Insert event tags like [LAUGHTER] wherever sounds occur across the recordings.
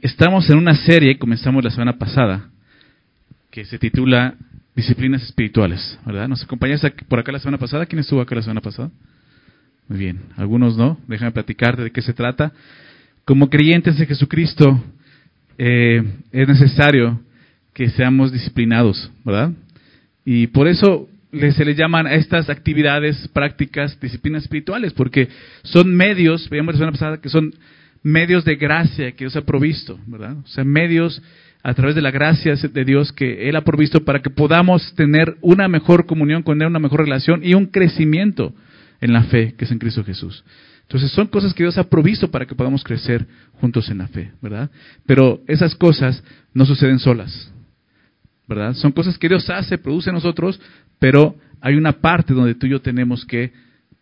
estamos en una serie, comenzamos la semana pasada, que se titula Disciplinas Espirituales, ¿verdad? ¿Nos acompañas por acá la semana pasada? ¿Quién estuvo acá la semana pasada? Muy bien, algunos no, déjame platicarte de qué se trata. Como creyentes de Jesucristo, eh, es necesario que seamos disciplinados, ¿verdad? Y por eso se le llaman a estas actividades, prácticas, disciplinas espirituales, porque son medios, veíamos la semana pasada, que son medios de gracia que Dios ha provisto, ¿verdad? O sea, medios a través de la gracia de Dios que Él ha provisto para que podamos tener una mejor comunión con Él, una mejor relación y un crecimiento en la fe que es en Cristo Jesús. Entonces son cosas que Dios ha provisto para que podamos crecer juntos en la fe, ¿verdad? Pero esas cosas no suceden solas, ¿verdad? Son cosas que Dios hace, produce en nosotros, pero hay una parte donde tú y yo tenemos que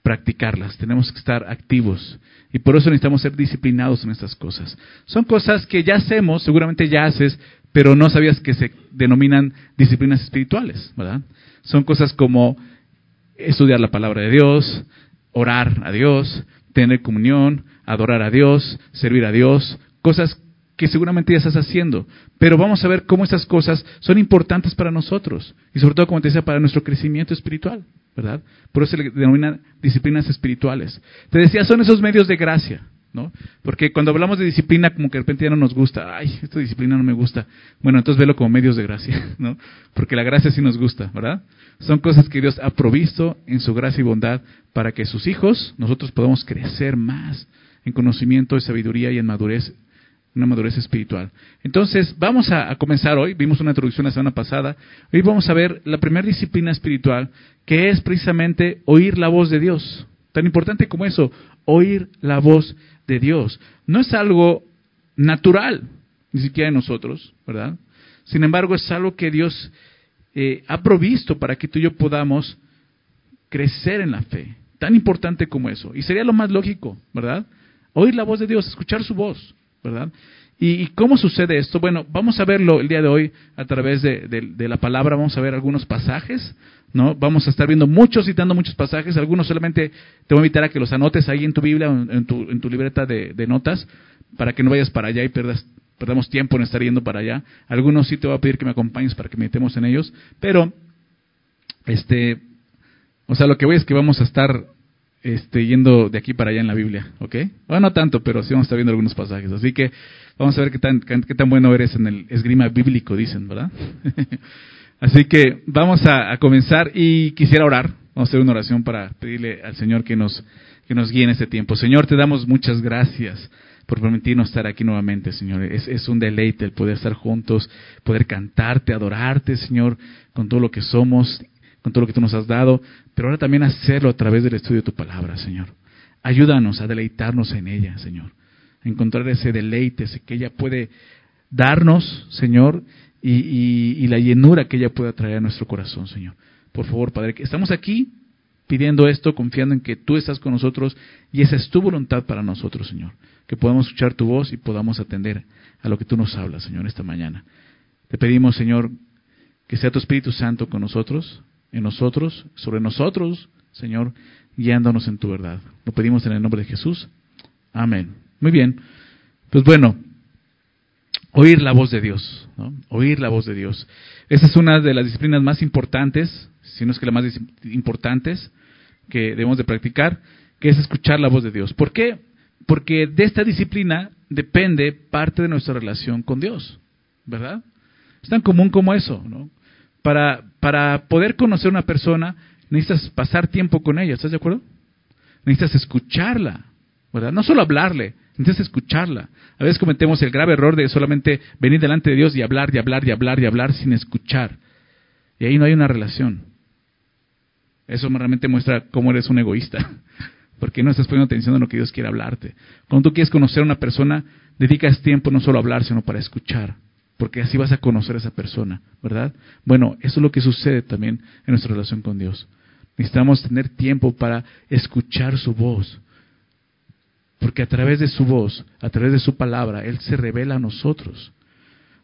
practicarlas, tenemos que estar activos. Y por eso necesitamos ser disciplinados en estas cosas. Son cosas que ya hacemos, seguramente ya haces, pero no sabías que se denominan disciplinas espirituales, ¿verdad? Son cosas como estudiar la palabra de Dios, orar a Dios, tener comunión, adorar a Dios, servir a Dios, cosas que seguramente ya estás haciendo. Pero vamos a ver cómo estas cosas son importantes para nosotros y sobre todo, como te decía, para nuestro crecimiento espiritual, ¿verdad? Por eso se le denominan disciplinas espirituales. Te decía, son esos medios de gracia, ¿no? Porque cuando hablamos de disciplina, como que de repente ya no nos gusta, ay, esta disciplina no me gusta. Bueno, entonces velo como medios de gracia, [LAUGHS] ¿no? Porque la gracia sí nos gusta, ¿verdad? Son cosas que Dios ha provisto en su gracia y bondad para que sus hijos, nosotros podamos crecer más en conocimiento, y sabiduría y en madurez una madurez espiritual. Entonces, vamos a, comenzar hoy, vimos una introducción la semana pasada, hoy vamos a ver la primera disciplina espiritual, que es precisamente oír la voz de Dios. Tan importante como eso, oír la voz de Dios. No es algo natural, ni siquiera en nosotros, ¿verdad? Sin embargo, es algo que Dios eh, ha provisto para que tú y yo podamos crecer en la fe. Tan importante como eso. Y sería lo más lógico, ¿verdad? Oír la voz de Dios, escuchar su voz. ¿Verdad? ¿Y, cómo sucede esto? Bueno, vamos a verlo el día de hoy a través de, la palabra, vamos a ver algunos pasajes, ¿no? Vamos a estar viendo muchos, citando muchos pasajes, algunos solamente te voy a invitar a que los anotes ahí en tu Biblia, en tu, en tu libreta de, notas, para que no vayas para allá y perdas, perdamos tiempo en estar yendo para allá. Algunos sí te voy a pedir que me acompañes para que metemos en ellos, pero, este, o sea, lo que voy es que vamos a estar este, yendo de aquí para allá en la Biblia, ¿ok? Bueno, no tanto, pero sí vamos a estar viendo algunos pasajes. Así que vamos a ver qué tan, qué tan bueno eres en el esgrima bíblico, dicen, ¿verdad? [LAUGHS] Así que vamos a, comenzar y quisiera orar. Vamos a hacer una oración para pedirle al Señor que nos, que nos guíe en este tiempo. Señor, te damos muchas gracias por permitirnos estar aquí nuevamente, Señor. Es, es, un deleite el poder estar juntos, poder cantarte, adorarte, Señor, con todo lo que somos todo lo que tú nos has dado, pero ahora también hacerlo a través del estudio de tu palabra, Señor. Ayúdanos a deleitarnos en ella, Señor. A encontrar ese deleite, ese que ella puede darnos, Señor, y, la llenura que ella pueda traer a nuestro corazón, Señor. Por favor, Padre, que estamos aquí pidiendo esto, confiando en que tú estás con nosotros y esa es tu voluntad para nosotros, Señor. Que podamos escuchar tu voz y podamos atender a lo que tú nos hablas, Señor, esta mañana. Te pedimos, Señor, que sea tu Espíritu Santo con nosotros, en nosotros, sobre nosotros, Señor, guiándonos en tu verdad. Lo pedimos en el nombre de Jesús. Amén. Muy bien. Pues bueno, oír la voz de Dios, ¿no? oír la voz de Dios. Esa es una de las disciplinas más importantes, si no es que la más importantes que debemos de practicar, que es escuchar la voz de Dios. ¿Por qué? Porque de esta disciplina depende parte de nuestra relación con Dios, ¿verdad? Es tan común como eso, ¿no? Para, poder conocer a una persona, necesitas pasar tiempo con ella, ¿estás de acuerdo? Necesitas escucharla, ¿verdad? No solo hablarle, necesitas escucharla. A veces cometemos el grave error de solamente venir delante de Dios y hablar, y hablar, y hablar, y hablar sin escuchar. Y ahí no hay una relación. Eso realmente muestra cómo eres un egoísta, [LAUGHS] porque no estás poniendo atención a lo que Dios quiere hablarte. Cuando tú quieres conocer a una persona, dedicas tiempo no solo a hablar, sino para escuchar porque así vas a conocer a esa persona, ¿verdad? Bueno, eso es lo que sucede también en nuestra relación con Dios. Necesitamos tener tiempo para escuchar su voz, porque a través de su voz, a través de su palabra, Él se revela a nosotros.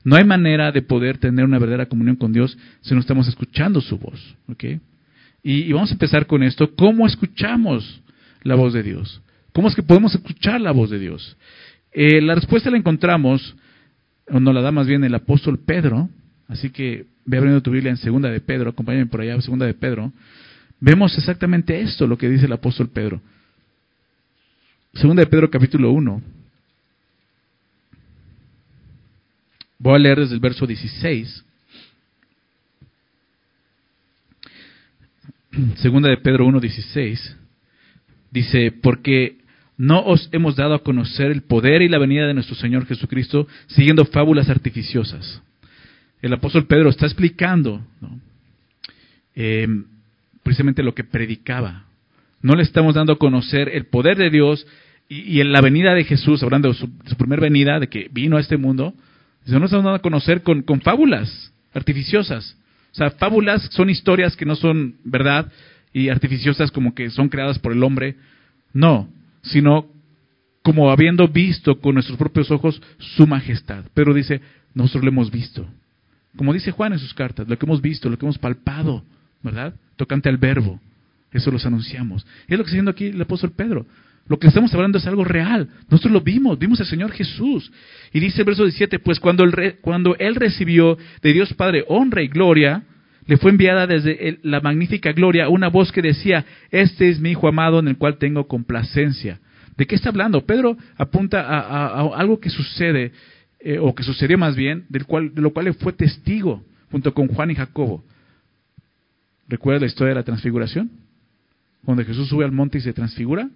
No hay manera de poder tener una verdadera comunión con Dios si no estamos escuchando su voz. ¿ok? Y, vamos a empezar con esto. ¿Cómo escuchamos la voz de Dios? ¿Cómo es que podemos escuchar la voz de Dios? Eh, la respuesta la encontramos o no la da más bien el apóstol Pedro, así que ve abriendo tu Biblia en segunda de Pedro, acompáñame por allá, segunda de Pedro, vemos exactamente esto, lo que dice el apóstol Pedro. Segunda de Pedro capítulo 1. Voy a leer desde el verso 16. Segunda de Pedro 1.16 dice, porque no os hemos dado a conocer el poder y la venida de nuestro Señor Jesucristo siguiendo fábulas artificiosas. El apóstol Pedro está explicando eh, precisamente lo que predicaba. No le estamos dando a conocer el poder de Dios y, en la venida de Jesús, hablando de su, primera venida, de que vino a este mundo, no le estamos dando a conocer con, con fábulas artificiosas. O sea, fábulas son historias que no son verdad y artificiosas como que son creadas por el hombre. No, sino como habiendo visto con nuestros propios ojos su majestad. Pero dice, nosotros lo hemos visto. Como dice Juan en sus cartas, lo que hemos visto, lo que hemos palpado, ¿verdad? Tocante al verbo. Eso los anunciamos. Y es lo que está diciendo aquí el apóstol Pedro. Lo que estamos hablando es algo real. Nosotros lo vimos, vimos al Señor Jesús. Y dice el verso 17, pues cuando, el cuando Él recibió de Dios Padre honra y gloria, le fue enviada desde la magnífica gloria una voz que decía, este es mi Hijo amado en el cual tengo complacencia. ¿De qué está hablando? Pedro apunta a, algo que sucede, eh, o que sucedió más bien, del cual, de lo cual fue testigo junto con Juan y Jacobo. ¿Recuerda la historia de la transfiguración? Cuando Jesús sube al monte y se transfigura.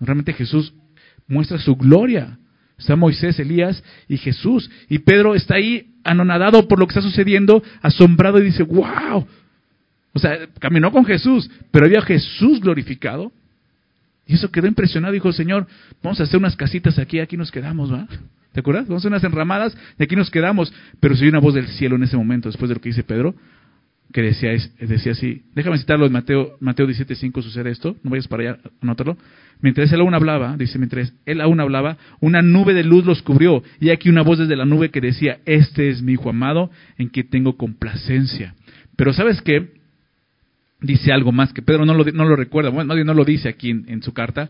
Realmente Jesús muestra su gloria. Está Moisés, Elías y Jesús. Y Pedro está ahí anonadado por lo que está sucediendo, asombrado y dice, wow. O sea, caminó con Jesús, pero había Jesús glorificado. Y eso quedó impresionado. Dijo, Señor, vamos a hacer unas casitas aquí, aquí nos quedamos, ¿va? ¿Te acuerdas? Vamos a hacer unas enramadas y aquí nos quedamos. Pero se oyó una voz del cielo en ese momento, después de lo que dice Pedro, que decía, decía así. Déjame citarlo en Mateo, Mateo 17.5 sucede esto. No vayas para allá, anótalo. Mientras él aún hablaba, dice, mientras él aún hablaba, una nube de luz los cubrió. Y aquí una voz desde la nube que decía, este es mi hijo amado, en que tengo complacencia. Pero ¿sabes qué? Dice algo más que Pedro no lo, recuerda, bueno, nadie no lo dice aquí en, su carta,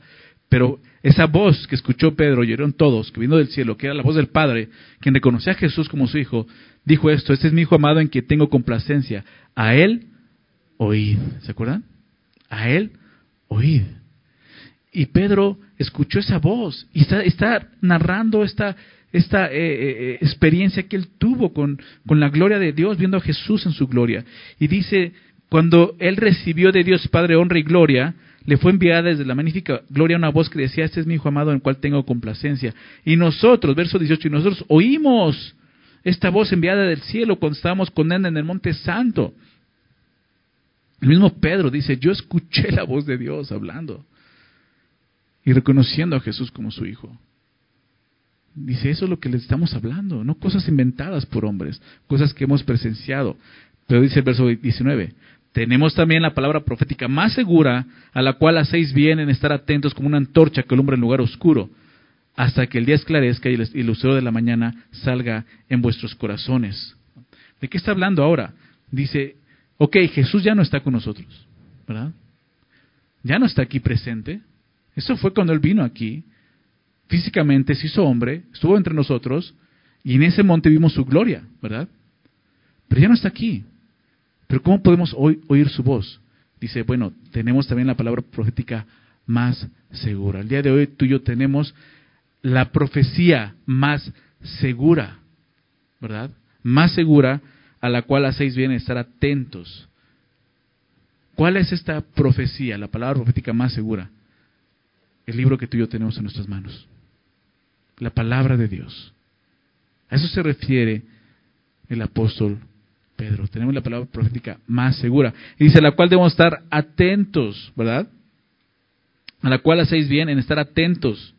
pero esa voz que escuchó Pedro, oyeron todos, que vino del cielo, que era la voz del Padre, quien reconocía a Jesús como su hijo, dijo esto, este es mi hijo amado en que tengo complacencia. A él oíd. ¿Se acuerdan? A él oíd. Y Pedro escuchó esa voz y está, narrando esta, esta eh, eh, eh, experiencia que él tuvo con, con la gloria de Dios, viendo a Jesús en su gloria. Y dice, cuando él recibió de Dios Padre honra y gloria, le fue enviada desde la magnífica gloria una voz que decía, este es mi Hijo amado en el cual tengo complacencia. Y nosotros, verso 18, y nosotros oímos esta voz enviada del cielo cuando estábamos con él en el monte santo. El mismo Pedro dice, yo escuché la voz de Dios hablando y reconociendo a Jesús como su Hijo. Dice, eso es lo que le estamos hablando, no cosas inventadas por hombres, cosas que hemos presenciado. Pero dice el verso 19, tenemos también la palabra profética más segura, a la cual hacéis bien en estar atentos como una antorcha que alumbra en lugar oscuro, hasta que el día esclarezca y el lucero de la mañana salga en vuestros corazones. ¿De qué está hablando ahora? Dice, ok, Jesús ya no está con nosotros, ¿verdad? Ya no está aquí presente, eso fue cuando Él vino aquí. Físicamente se hizo hombre, estuvo entre nosotros y en ese monte vimos su gloria, ¿verdad? Pero ya no está aquí. Pero ¿cómo podemos hoy oír su voz? Dice, bueno, tenemos también la palabra profética más segura. El día de hoy tú y yo tenemos la profecía más segura, ¿verdad? Más segura a la cual hacéis bien estar atentos. ¿Cuál es esta profecía, la palabra profética más segura? El libro que tú y yo tenemos en nuestras manos. La palabra de Dios. A eso se refiere el apóstol Pedro. Tenemos la palabra profética más segura. Y dice, a la cual debemos estar atentos, ¿verdad? A la cual hacéis bien en estar atentos,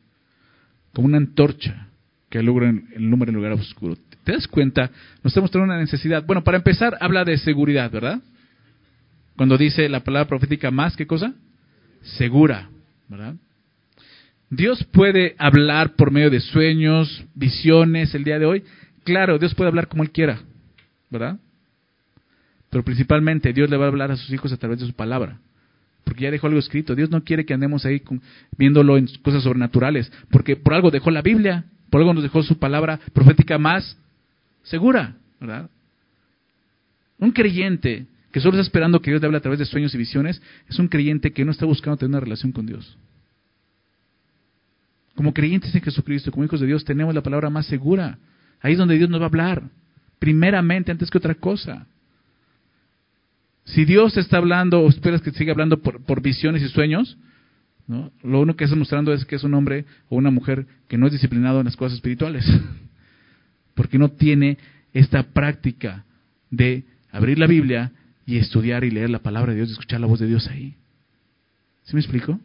como una antorcha que alumbra el número en lugar oscuro. ¿Te das cuenta? Nos estamos teniendo una necesidad. Bueno, para empezar, habla de seguridad, ¿verdad? Cuando dice la palabra profética más, ¿qué cosa? Segura, ¿verdad? Dios puede hablar por medio de sueños, visiones el día de hoy. Claro, Dios puede hablar como Él quiera, ¿verdad? Pero principalmente Dios le va a hablar a sus hijos a través de su palabra. Porque ya dejó algo escrito. Dios no quiere que andemos ahí viéndolo en cosas sobrenaturales. Porque por algo dejó la Biblia. Por algo nos dejó su palabra profética más segura, ¿verdad? Un creyente que solo está esperando que Dios le hable a través de sueños y visiones es un creyente que no está buscando tener una relación con Dios. Como creyentes en Jesucristo, como hijos de Dios, tenemos la palabra más segura. Ahí es donde Dios nos va a hablar, primeramente, antes que otra cosa. Si Dios está hablando o esperas que siga hablando por, por visiones y sueños, ¿no? lo único que está mostrando es que es un hombre o una mujer que no es disciplinado en las cosas espirituales. [LAUGHS] Porque no tiene esta práctica de abrir la Biblia y estudiar y leer la palabra de Dios y escuchar la voz de Dios ahí. ¿Sí me explico?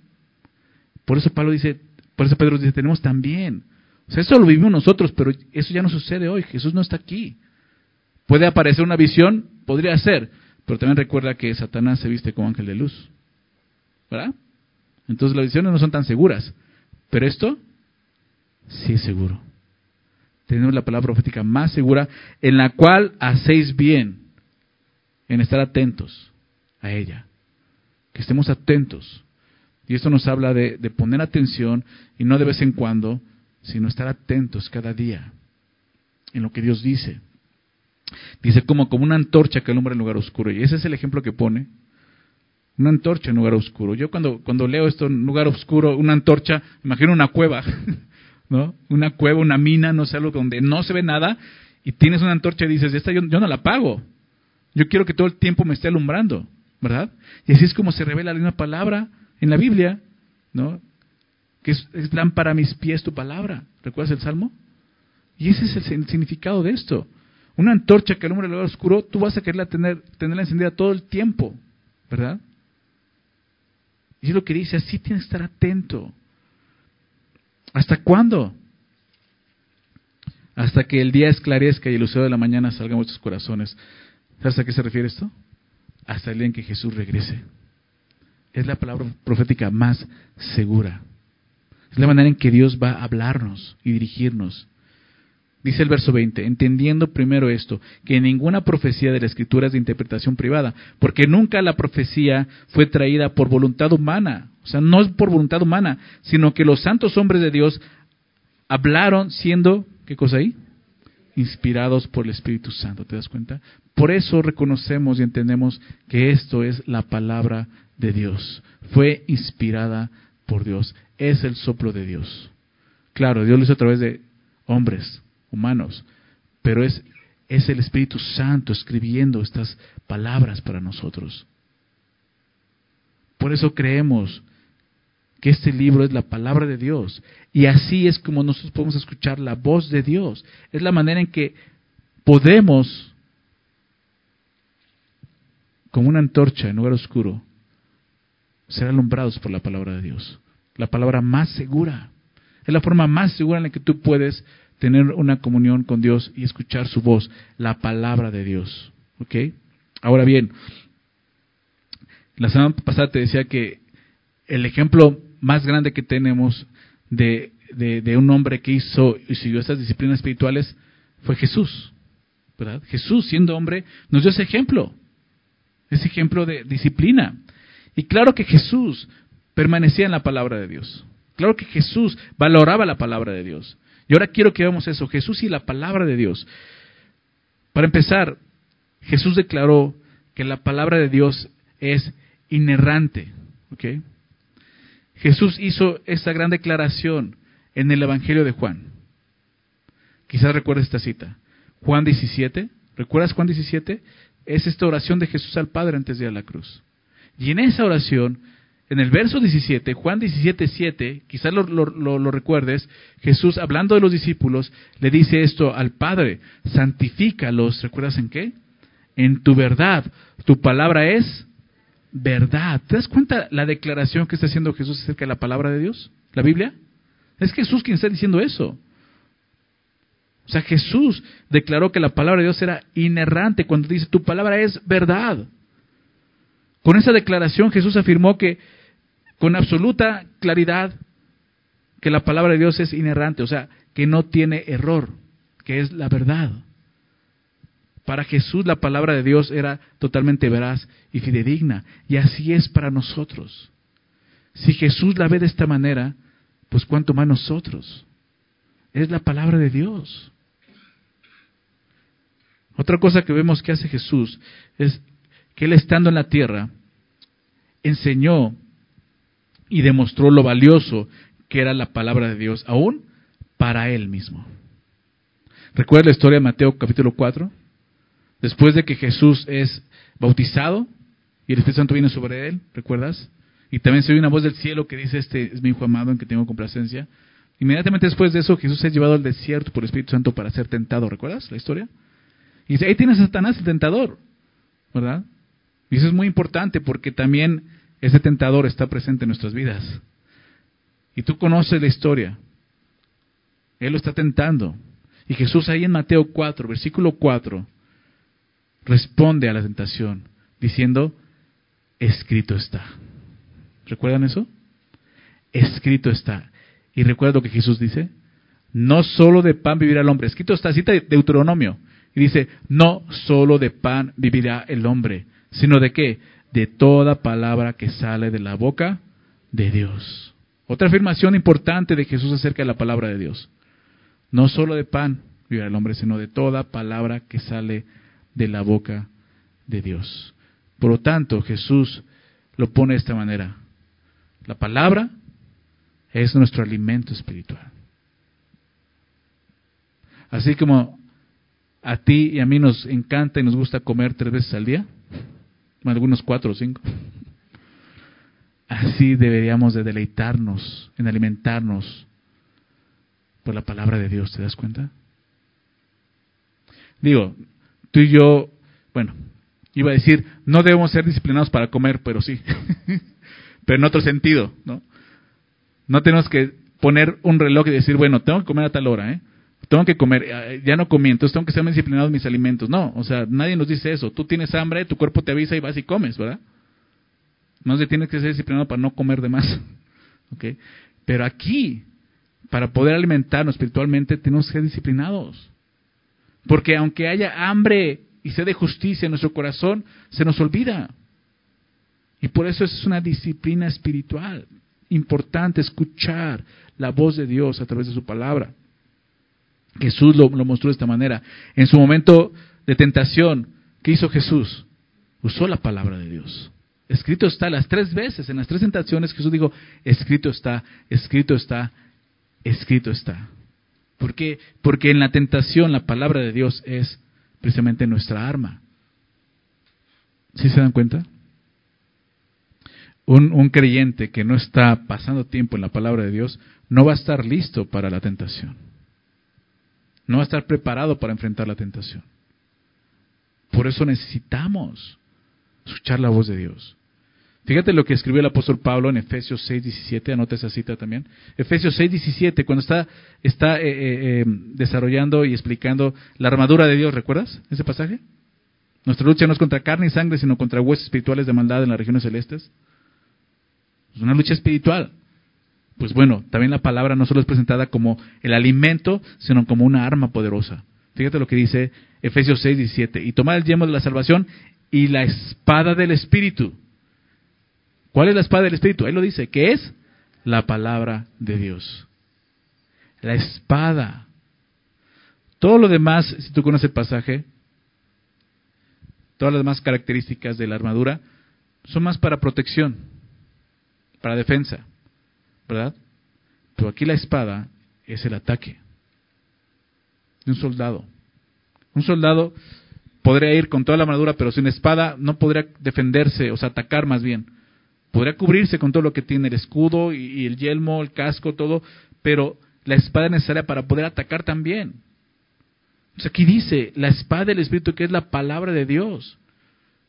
Por eso Pablo dice, por eso Pedro dice, tenemos también. O sea, eso lo vivimos nosotros, pero eso ya no sucede hoy. Jesús no está aquí. Puede aparecer una visión, podría ser, pero también recuerda que Satanás se viste como ángel de luz. ¿Verdad? Entonces las visiones no son tan seguras. Pero esto sí es seguro. Tenemos la palabra profética más segura en la cual hacéis bien en estar atentos a ella. Que estemos atentos. Y esto nos habla de, poner atención y no de vez en cuando, sino estar atentos cada día en lo que Dios dice. Dice como, como una antorcha que alumbra en lugar oscuro. Y ese es el ejemplo que pone. Una antorcha en lugar oscuro. Yo cuando, cuando leo esto en lugar oscuro, una antorcha, imagino una cueva, [LAUGHS] ¿no? Una cueva, una mina, no sé, algo donde no se ve nada, y tienes una antorcha y dices, esta yo, yo no la apago. Yo quiero que todo el tiempo me esté alumbrando, ¿verdad? Y así es como se revela la misma palabra en la Biblia, ¿no? Que es, es lámpara a mis pies tu palabra. ¿Recuerdas el Salmo? Y ese es el significado de esto. Una antorcha que alumbra el lugar oscuro, tú vas a quererla tener, tenerla encendida todo el tiempo, ¿verdad? Y es lo que dice, así tienes que estar atento. ¿Hasta cuándo? Hasta que el día esclarezca y el lucero de la mañana salga en vuestros corazones. ¿Sabes a qué se refiere esto? Hasta el día en que Jesús regrese. Es la palabra profética más segura. Es la manera en que Dios va a hablarnos y dirigirnos. Dice el verso 20, entendiendo primero esto, que ninguna profecía de la escritura es de interpretación privada, porque nunca la profecía fue traída por voluntad humana, o sea, no es por voluntad humana, sino que los santos hombres de Dios hablaron siendo, ¿qué cosa ahí? Inspirados por el Espíritu Santo, ¿te das cuenta? Por eso reconocemos y entendemos que esto es la palabra de Dios, fue inspirada por Dios, es el soplo de Dios. Claro, Dios lo hizo a través de hombres, humanos, pero es, es el Espíritu Santo escribiendo estas palabras para nosotros. Por eso creemos que este libro es la palabra de Dios y así es como nosotros podemos escuchar la voz de Dios. Es la manera en que podemos, como una antorcha en lugar oscuro, ser alumbrados por la palabra de Dios. La palabra más segura. Es la forma más segura en la que tú puedes tener una comunión con Dios y escuchar su voz, la palabra de Dios. ¿Ok? Ahora bien, la semana pasada te decía que el ejemplo más grande que tenemos de, de, un hombre que hizo y siguió estas disciplinas espirituales fue Jesús. ¿verdad? Jesús, siendo hombre, nos dio ese ejemplo, ese ejemplo de disciplina. Y claro que Jesús permanecía en la palabra de Dios. Claro que Jesús valoraba la palabra de Dios. Y ahora quiero que veamos eso, Jesús y la palabra de Dios. Para empezar, Jesús declaró que la palabra de Dios es inerrante. Jesús hizo esta gran declaración en el Evangelio de Juan. Quizás recuerdes esta cita. Juan 17, ¿recuerdas Juan 17? Es esta oración de Jesús al Padre antes de ir a la cruz. Y en esa oración en el verso 17, Juan 17, 7, quizás lo, lo, recuerdes, Jesús hablando de los discípulos le dice esto al Padre, santifícalos, ¿recuerdas en qué? En tu verdad, tu palabra es verdad. ¿Te das cuenta la declaración que está haciendo Jesús acerca de la palabra de Dios? ¿La Biblia? Es Jesús quien está diciendo eso. O sea, Jesús declaró que la palabra de Dios era inerrante cuando dice, tu palabra es verdad. Con esa declaración Jesús afirmó que con absoluta claridad que la palabra de Dios es inerrante, o sea, que no tiene error, que es la verdad. Para Jesús la palabra de Dios era totalmente veraz y fidedigna, y así es para nosotros. Si Jesús la ve de esta manera, pues cuánto más nosotros. Es la palabra de Dios. Otra cosa que vemos que hace Jesús es que Él estando en la tierra, enseñó y demostró lo valioso que era la palabra de Dios, aún para Él mismo. ¿Recuerda la historia de Mateo capítulo 4? Después de que Jesús es bautizado y el Espíritu Santo viene sobre Él, ¿recuerdas? Y también se oye una voz del cielo que dice, este es mi hijo amado en que tengo complacencia. Inmediatamente después de eso, Jesús es llevado al desierto por el Espíritu Santo para ser tentado. ¿Recuerdas la historia? Y dice, ahí tienes a Satanás el tentador, ¿verdad? Y eso es muy importante porque también ese tentador está presente en nuestras vidas. Y tú conoces la historia. Él lo está tentando. Y Jesús ahí en Mateo 4, versículo 4, responde a la tentación diciendo, escrito está. ¿Recuerdan eso? Escrito está. Y recuerda lo que Jesús dice, no solo de pan vivirá el hombre. Escrito está, cita de Deuteronomio. Y dice, no solo de pan vivirá el hombre, sino de qué? De toda palabra que sale de la boca de Dios. Otra afirmación importante de Jesús acerca de la palabra de Dios. No solo de pan vivirá el hombre, sino de toda palabra que sale de la boca de Dios. Por lo tanto, Jesús lo pone de esta manera. La palabra es nuestro alimento espiritual. Así como a ti y a mí nos encanta y nos gusta comer tres veces al día, algunos cuatro o cinco, así deberíamos de deleitarnos en alimentarnos por la palabra de Dios, ¿te das cuenta? Digo, tú y yo, bueno, iba a decir, no debemos ser disciplinados para comer, pero sí, [LAUGHS] pero en otro sentido, ¿no? No tenemos que poner un reloj y decir, bueno, tengo que comer a tal hora, ¿eh? Tengo que comer, eh, ya no comí, tengo que ser disciplinado en mis alimentos. No, o sea, nadie nos dice eso. Tú tienes hambre, tu cuerpo te avisa y vas y comes, ¿verdad? No se tiene que ser disciplinado para no comer de más. [LAUGHS] ¿Ok? Pero aquí, para poder alimentarnos espiritualmente, tenemos que ser disciplinados. Porque aunque haya hambre y sed de justicia en nuestro corazón, se nos olvida. Y por eso es una disciplina espiritual importante escuchar la voz de Dios a través de su palabra. Jesús lo, mostró de esta manera. En su momento de tentación, ¿qué hizo Jesús? Usó la palabra de Dios. Escrito está las tres veces, en las tres tentaciones Jesús dijo, escrito está, escrito está, escrito está. ¿Por qué? Porque en la tentación la palabra de Dios es precisamente nuestra arma. ¿Sí se dan cuenta? un, creyente que no está pasando tiempo en la palabra de Dios no va a estar listo para la tentación. No va a estar preparado para enfrentar la tentación. Por eso necesitamos escuchar la voz de Dios. Fíjate lo que escribió el apóstol Pablo en Efesios 6, 17, anota esa cita también. Efesios 6, 17, cuando está, está eh, eh, eh, desarrollando y explicando la armadura de Dios, ¿recuerdas ese pasaje? Nuestra lucha no es contra carne y sangre, sino contra huesos espirituales de maldad en las regiones celestes. Es una lucha espiritual. Pues bueno, también la palabra no solo es presentada como el alimento, sino como una arma poderosa. Fíjate lo que dice Efesios 6, 17. Y tomar el yemo de la salvación y la espada del Espíritu. ¿Cuál es la espada del Espíritu? Ahí lo dice, que es la palabra de Dios. La espada. Todo lo demás, si tú conoces el pasaje, todas las demás características de la armadura son más para protección para defensa, ¿verdad? Pero aquí la espada es el ataque de un soldado. Un soldado podría ir con toda la armadura, pero sin espada no podría defenderse, o sea, atacar más bien. Podría cubrirse con todo lo que tiene, el escudo y, el yelmo, el casco, todo, pero la espada es necesaria para poder atacar también. aquí dice, la espada del Espíritu, que es la palabra de Dios.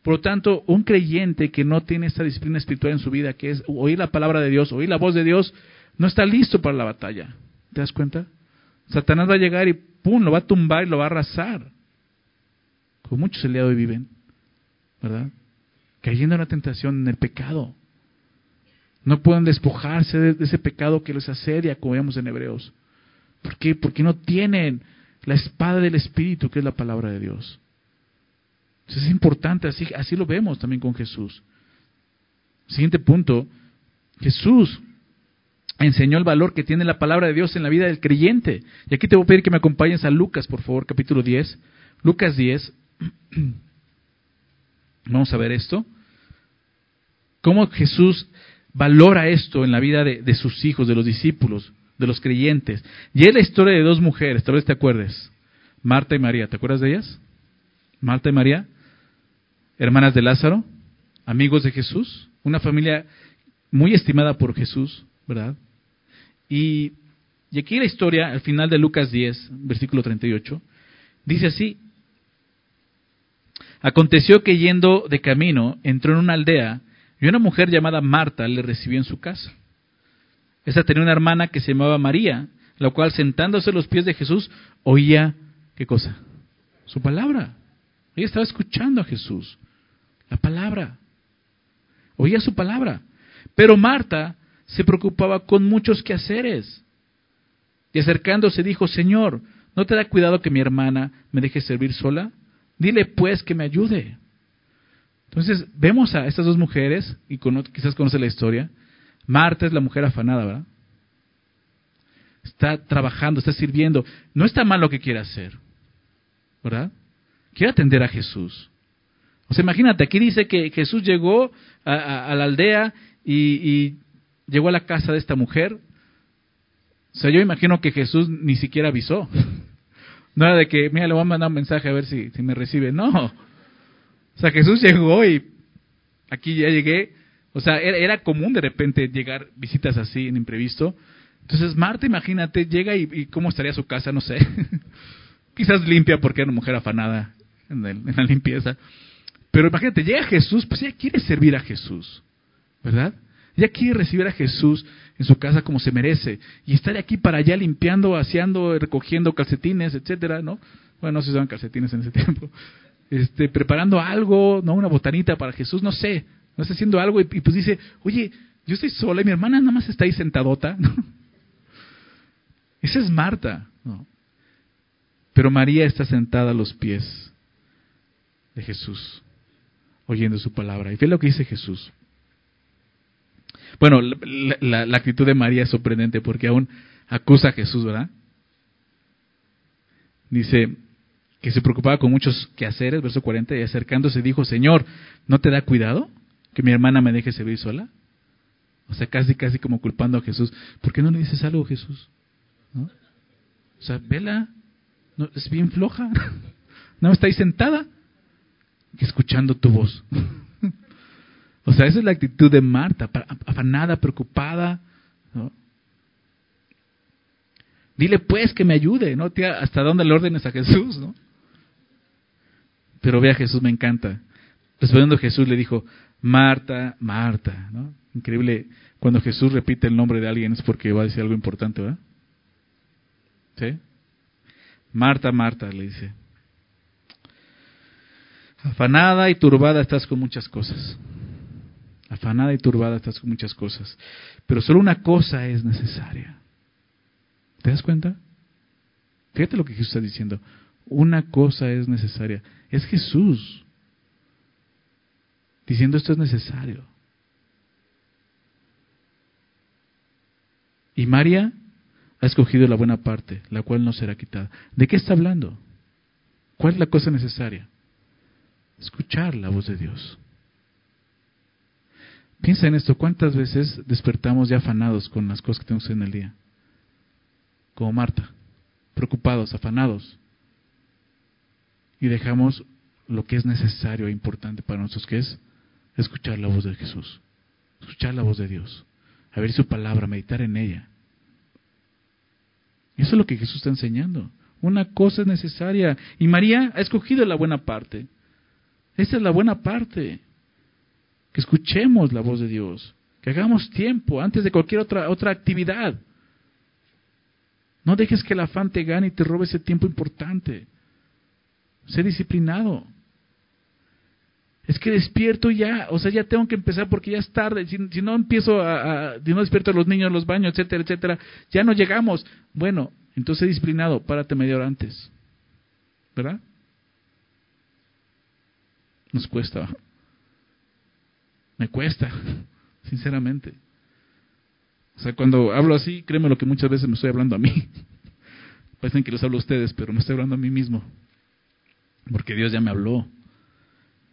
Por lo tanto, un creyente que no tiene esta disciplina espiritual en su vida, que es oír la palabra de Dios, oír la voz de Dios, no está listo para la batalla. ¿Te das cuenta? Satanás va a llegar y ¡pum! lo va a tumbar y lo va a arrasar. Como muchos el día de hoy viven, ¿verdad? Cayendo en la tentación, en el pecado. No pueden despojarse de, ese pecado que les asedia, como vemos en Hebreos. ¿Por qué? Porque no tienen la espada del Espíritu, que es la palabra de Dios. Eso es importante, así, así lo vemos también con Jesús. Siguiente punto, Jesús enseñó el valor que tiene la palabra de Dios en la vida del creyente. Y aquí te voy a pedir que me acompañes a Lucas, por favor, capítulo 10. Lucas 10, [CLEARS THROAT] Vamos a ver esto. Cómo Jesús valora esto en la vida de, sus hijos, de los discípulos, de los creyentes. Y es la historia de dos mujeres, tal vez te acuerdes. Marta y María, ¿te acuerdas de ellas? Marta y María, hermanas de Lázaro, amigos de Jesús, una familia muy estimada por Jesús, ¿verdad? Y, aquí la historia, al final de Lucas 10, versículo 38, dice así, Aconteció que yendo de camino, entró en una aldea y una mujer llamada Marta le recibió en su casa. Esta tenía una hermana que se llamaba María, la cual sentándose a los pies de Jesús oía, ¿qué cosa? Su palabra. Ella estaba escuchando a Jesús. La palabra. Oía su palabra. Pero Marta se preocupaba con muchos quehaceres. Y acercándose dijo, Señor, ¿no te da cuidado que mi hermana me deje servir sola? Dile pues que me ayude. Entonces vemos a estas dos mujeres, y quizás conoce la historia. Marta es la mujer afanada, ¿verdad? Está trabajando, está sirviendo. No está mal lo que quiere hacer, ¿verdad? Quiere atender a Jesús. O sea, imagínate, aquí dice que Jesús llegó a, la aldea y, llegó a la casa de esta mujer. O sea, yo imagino que Jesús ni siquiera avisó. No era de que, mira, le voy a mandar un mensaje a ver si, me recibe. No. O sea, Jesús llegó y aquí ya llegué. O sea, era, común de repente llegar visitas así en imprevisto. Entonces, Marta, imagínate, llega y, cómo estaría su casa, no sé. [LAUGHS] Quizás limpia porque era una mujer afanada en la limpieza. Pero imagínate, llega Jesús, pues ella quiere servir a Jesús, ¿verdad? Ella quiere recibir a Jesús en su casa como se merece y estar de aquí para allá limpiando, aseando, recogiendo calcetines, etcétera, ¿no? Bueno, no se usaban calcetines en ese [LAUGHS] tiempo. Este, preparando algo, ¿no? Una botanita para Jesús, no sé. No está haciendo algo y, pues dice, oye, yo estoy sola y mi hermana nada más está ahí sentadota. [LAUGHS] Esa es Marta, ¿no? Pero María está sentada a los pies de Jesús, oyendo su palabra. Y ve lo que dice Jesús. Bueno, la, actitud de María es sorprendente porque aún acusa a Jesús, ¿verdad? Dice que se preocupaba con muchos quehaceres, verso 40, y acercándose dijo, Señor, ¿no te da cuidado que mi hermana me deje servir sola? O sea, casi, casi como culpando a Jesús. ¿Por qué no le dices algo, Jesús? ¿No? O sea, vela, no, es bien floja. [LAUGHS] No está ahí sentada, escuchando tu voz. O sea, esa es la actitud de Marta, afanada, preocupada. Dile pues que me ayude, ¿no? Tía, ¿Hasta dónde le órdenes a Jesús, no? Pero ve a Jesús, me encanta. Respondiendo Jesús le dijo, Marta, Marta, ¿no? Increíble, cuando Jesús repite el nombre de alguien es porque va a decir algo importante, ¿verdad? ¿Sí? Marta, Marta, le dice. Afanada y turbada estás con muchas cosas. Afanada y turbada estás con muchas cosas. Pero solo una cosa es necesaria. ¿Te das cuenta? Fíjate lo que Jesús está diciendo. Una cosa es necesaria. Es Jesús diciendo esto es necesario. Y María ha escogido la buena parte, la cual no será quitada. ¿De qué está hablando? ¿Cuál es la cosa necesaria? Escuchar la voz de Dios. Piensa en esto, ¿cuántas veces despertamos ya afanados con las cosas que tenemos en el día? Como Marta, preocupados, afanados. Y dejamos lo que es necesario e importante para nosotros, que es escuchar la voz de Jesús, escuchar la voz de Dios, abrir su palabra, meditar en ella. Eso es lo que Jesús está enseñando. Una cosa es necesaria. Y María ha escogido la buena parte. Esa es la buena parte que escuchemos la voz de Dios, que hagamos tiempo antes de cualquier otra, otra actividad. No dejes que el afán te gane y te robe ese tiempo importante. Sé disciplinado. Es que despierto ya, o sea, ya tengo que empezar porque ya es tarde. Si, no empiezo a, si no despierto a los niños, los baños, etcétera, etcétera, ya no llegamos. Bueno, entonces disciplinado, párate media hora antes. ¿Verdad? Nos cuesta. Me cuesta, [LAUGHS] sinceramente. O sea, cuando hablo así, créeme lo que muchas veces me estoy hablando a mí. [LAUGHS] Parecen que les hablo a ustedes, pero me estoy hablando a mí mismo. Porque Dios ya me habló.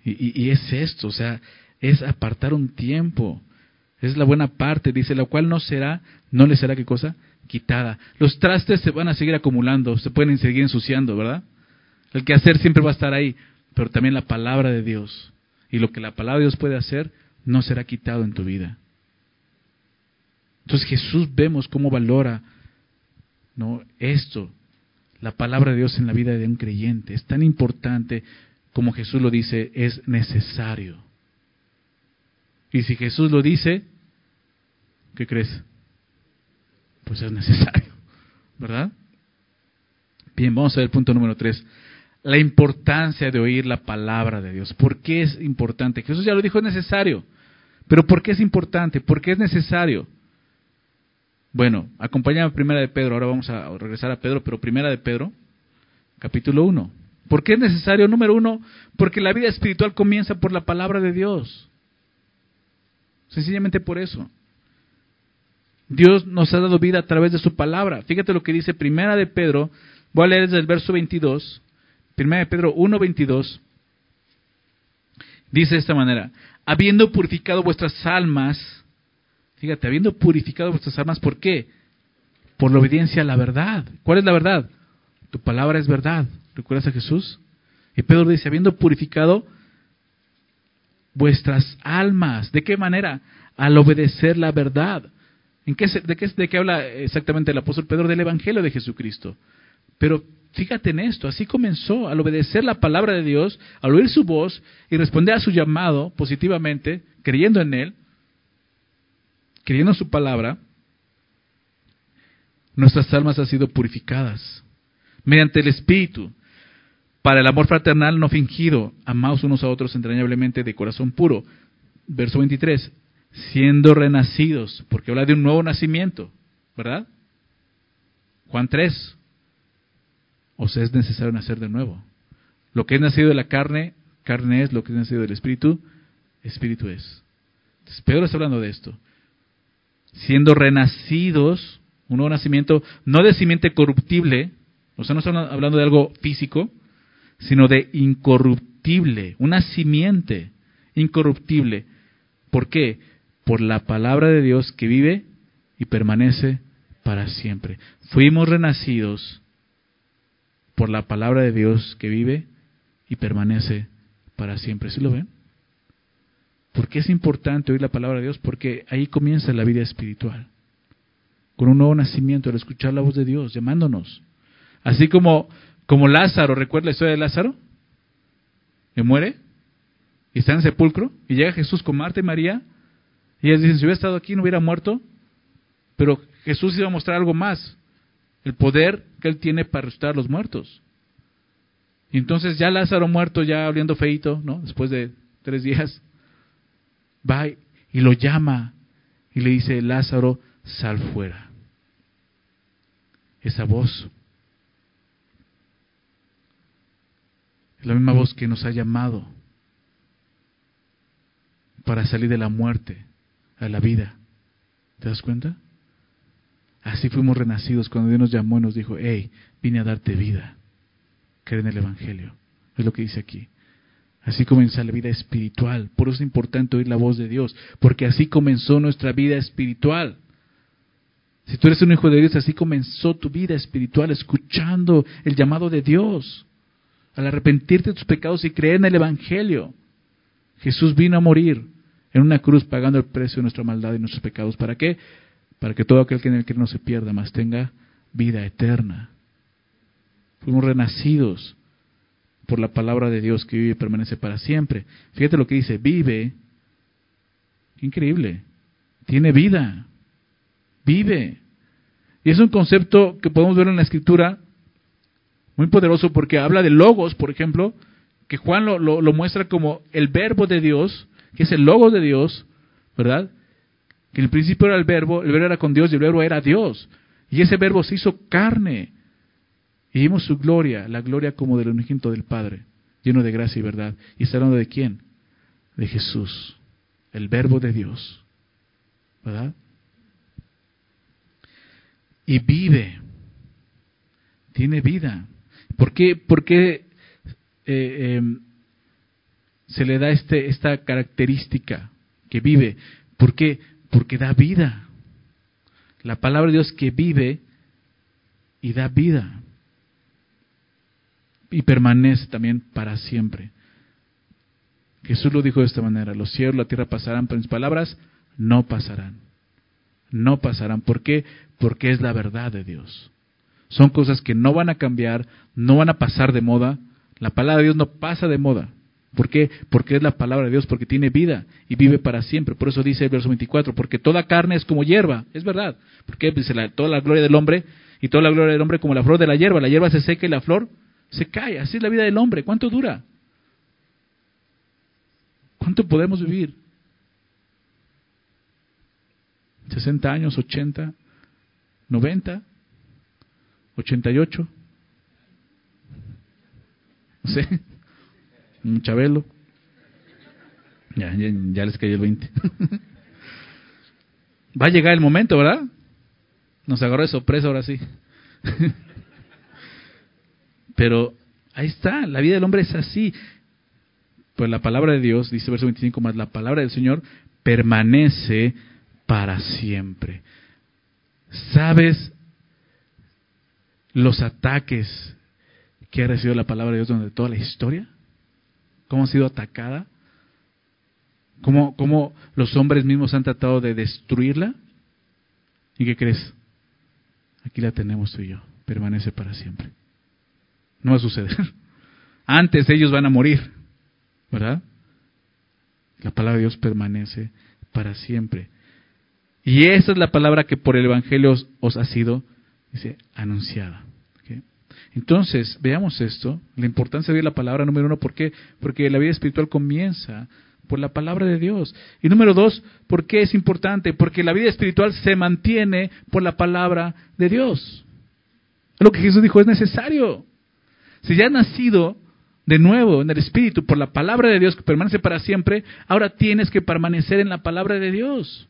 Y, es esto, o sea, es apartar un tiempo. Es la buena parte, dice, la cual no será, no le será qué cosa, quitada. Los trastes se van a seguir acumulando, se pueden seguir ensuciando, ¿verdad? El que hacer siempre va a estar ahí, pero también la palabra de Dios. Y lo que la palabra de Dios puede hacer no será quitado en tu vida. Entonces Jesús vemos cómo valora ¿no? esto, la palabra de Dios en la vida de un creyente. Es tan importante como Jesús lo dice, es necesario. Y si Jesús lo dice, ¿qué crees? Pues es necesario, ¿verdad? Bien, vamos a ver el punto número tres. La importancia de oír la palabra de Dios. ¿Por qué es importante? Jesús ya lo dijo, es necesario. Pero ¿por qué es importante? ¿Por qué es necesario? Bueno, acompáñame a Primera de Pedro, ahora vamos a regresar a Pedro, pero Primera de Pedro, capítulo 1. ¿Por qué es necesario? Número uno, porque la vida espiritual comienza por la palabra de Dios. Sencillamente por eso. Dios nos ha dado vida a través de su palabra. Fíjate lo que dice Primera de Pedro, voy a leer desde el verso 22, Primera de Pedro 1, 22. Dice de esta manera, habiendo purificado vuestras almas, Fíjate, habiendo purificado vuestras almas, ¿por qué? Por la obediencia a la verdad. ¿Cuál es la verdad? Tu palabra es verdad. ¿Recuerdas a Jesús? Y Pedro dice, habiendo purificado vuestras almas. ¿De qué manera? Al obedecer la verdad. ¿En qué, de, qué, ¿De qué habla exactamente el apóstol Pedro? Del Evangelio de Jesucristo. Pero fíjate en esto, así comenzó, al obedecer la palabra de Dios, al oír su voz y responder a su llamado positivamente, creyendo en Él, creyendo su palabra, nuestras almas han sido purificadas mediante el Espíritu, para el amor fraternal no fingido, amados unos a otros entrañablemente de corazón puro. Verso 23, siendo renacidos, porque habla de un nuevo nacimiento, ¿verdad? Juan 3, o sea, es necesario nacer de nuevo. Lo que es nacido de la carne, carne es, lo que es nacido del Espíritu, Espíritu es. Entonces, Pedro está hablando de esto siendo renacidos, un nuevo nacimiento, no de simiente corruptible, o sea, no estamos hablando de algo físico, sino de incorruptible, una simiente incorruptible. ¿Por qué? Por la palabra de Dios que vive y permanece para siempre. Fuimos renacidos por la palabra de Dios que vive y permanece para siempre. ¿Sí lo ven? ¿Por qué es importante oír la palabra de Dios? Porque ahí comienza la vida espiritual. Con un nuevo nacimiento, al escuchar la voz de Dios, llamándonos. Así como, como Lázaro, ¿recuerda la historia de Lázaro? Que muere y está en el sepulcro y llega Jesús con Marta y María y ellas dicen, si hubiera estado aquí no hubiera muerto, pero Jesús iba a mostrar algo más, el poder que él tiene para resucitar a los muertos. Y entonces ya Lázaro muerto, ya oliendo feito, ¿no? Después de tres días, va y lo llama y le dice, Lázaro, sal fuera. Esa voz es la misma voz que nos ha llamado para salir de la muerte a la vida. ¿Te das cuenta? Así fuimos renacidos cuando Dios nos llamó y nos dijo, hey, vine a darte vida. Cree en el Evangelio. Es lo que dice aquí. Así comienza la vida espiritual. Por eso es importante oír la voz de Dios, porque así comenzó nuestra vida espiritual. Si tú eres un hijo de Dios, así comenzó tu vida espiritual, escuchando el llamado de Dios, al arrepentirte de tus pecados y creer en el Evangelio. Jesús vino a morir en una cruz pagando el precio de nuestra maldad y nuestros pecados. ¿Para qué? Para que todo aquel que en el que no se pierda, más tenga vida eterna. Fuimos renacidos por la palabra de Dios que vive y permanece para siempre. Fíjate lo que dice, vive. Increíble. Tiene vida. Vive. Y es un concepto que podemos ver en la escritura muy poderoso porque habla de logos, por ejemplo, que Juan lo, lo, muestra como el verbo de Dios, que es el logo de Dios, ¿verdad? Que en el principio era el verbo, el verbo era con Dios y el verbo era Dios. Y ese verbo se hizo carne y vimos su gloria, la gloria como del unigénito del Padre, lleno de gracia y verdad. ¿Y está hablando de quién? De Jesús, el Verbo de Dios. ¿Verdad? Y vive. Tiene vida. ¿Por qué, por qué eh, em, se le da este, esta característica que vive. ¿Por qué? Porque da vida. La palabra de Dios que vive y da vida. Y permanece también para siempre. Jesús lo dijo de esta manera, los cielos y la tierra pasarán, pero mis palabras no pasarán. No pasarán. ¿Por qué? Porque es la verdad de Dios. Son cosas que no van a cambiar, no van a pasar de moda. La palabra de Dios no pasa de moda. ¿Por qué? Porque es la palabra de Dios, porque tiene vida y vive para siempre. Por eso dice el verso 24, porque toda carne es como hierba, es verdad. Porque dice toda la gloria del hombre y toda la gloria del hombre como la flor de la hierba. La hierba se seca y la flor se cae. Así es la vida del hombre. ¿Cuánto dura? ¿Cuánto podemos vivir? ¿60 años, 80, 90, 88? No sé un Chabelo. Ya, ya, les cayó el 20. [LAUGHS] Va a llegar el momento, ¿verdad? Nos agarró de sorpresa ahora sí. [LAUGHS] Pero ahí está, la vida del hombre es así. Pues la palabra de Dios, dice verso 25 más, la palabra del Señor permanece para siempre. ¿Sabes los ataques que ha recibido la palabra de Dios durante toda la historia? Cómo ha sido atacada, cómo, cómo los hombres mismos han tratado de destruirla. ¿Y qué crees? Aquí la tenemos tú y yo, permanece para siempre. No va a suceder. [LAUGHS] Antes ellos van a morir, ¿verdad? La palabra de Dios permanece para siempre. Y esa es la palabra que por el Evangelio os, ha sido, anunciada. Entonces, veamos esto, la importancia de la palabra número uno, ¿por qué? Porque la vida espiritual comienza por la palabra de Dios. Y número dos, ¿por qué es importante? Porque la vida espiritual se mantiene por la palabra de Dios. Lo que Jesús dijo es necesario. Si ya has nacido de nuevo en el Espíritu por la palabra de Dios que permanece para siempre, ahora tienes que permanecer en la palabra de Dios.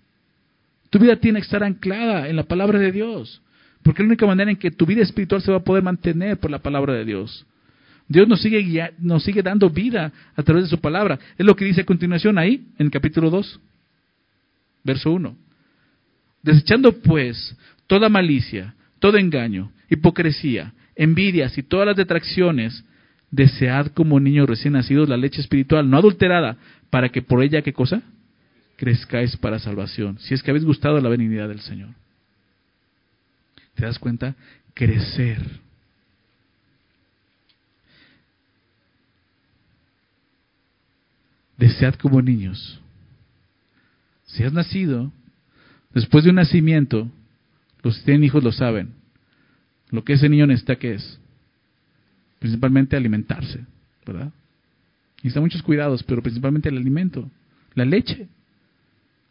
Tu vida tiene que estar anclada en la palabra de Dios. Porque es la única manera en que tu vida espiritual se va a poder mantener por la palabra de Dios. Dios nos sigue, nos sigue dando vida a través de su palabra. Es lo que dice a continuación ahí, en el capítulo 2, verso 1. Desechando pues toda malicia, todo engaño, hipocresía, envidias y todas las detracciones, desead como niños recién nacidos la leche espiritual, no adulterada, para que por ella, ¿qué cosa? Crezcáis para salvación, si es que habéis gustado la benignidad del Señor. ¿Te das cuenta? Crecer. Desead como niños. Si has nacido, después de un nacimiento, los que tienen hijos lo saben. Lo que ese niño necesita que es, principalmente alimentarse, ¿verdad? Necesita muchos cuidados, pero principalmente el alimento, la leche.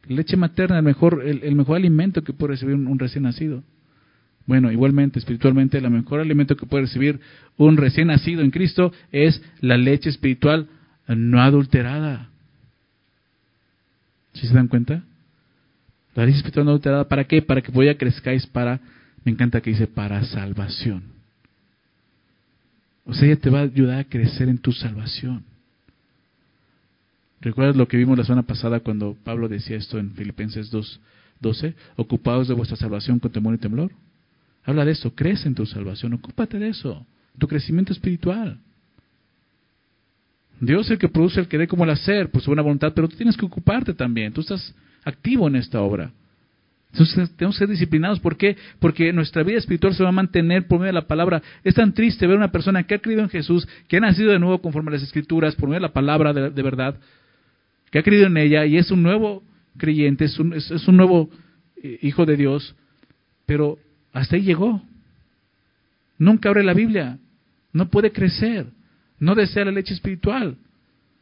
La leche materna, el mejor, el, mejor alimento que puede recibir un recién nacido. Bueno, igualmente, espiritualmente, el mejor alimento que puede recibir un recién nacido en Cristo es la leche espiritual no adulterada. ¿Sí se dan cuenta? La leche espiritual no adulterada, ¿para qué? Para que a crezcáis para, me encanta que dice, para salvación. O sea, ella te va a ayudar a crecer en tu salvación. ¿Recuerdas lo que vimos la semana pasada cuando Pablo decía esto en Filipenses 2, 12? Ocupados de vuestra salvación con temor y temblor. Habla de eso, crece en tu salvación, ocúpate de eso, tu crecimiento espiritual. Dios es el que produce el querer como el hacer, por su buena voluntad, pero tú tienes que ocuparte también, tú estás activo en esta obra. Entonces tenemos que ser disciplinados. ¿Por qué? Porque nuestra vida espiritual se va a mantener por medio de la palabra. Es tan triste ver a una persona que ha creído en Jesús, que ha nacido de nuevo conforme a las Escrituras, por medio de la palabra de, verdad, que ha creído en ella y es un nuevo creyente, es un, nuevo eh, hijo de Dios, pero hasta ahí llegó. Nunca abre la Biblia. No puede crecer. No desea la leche espiritual.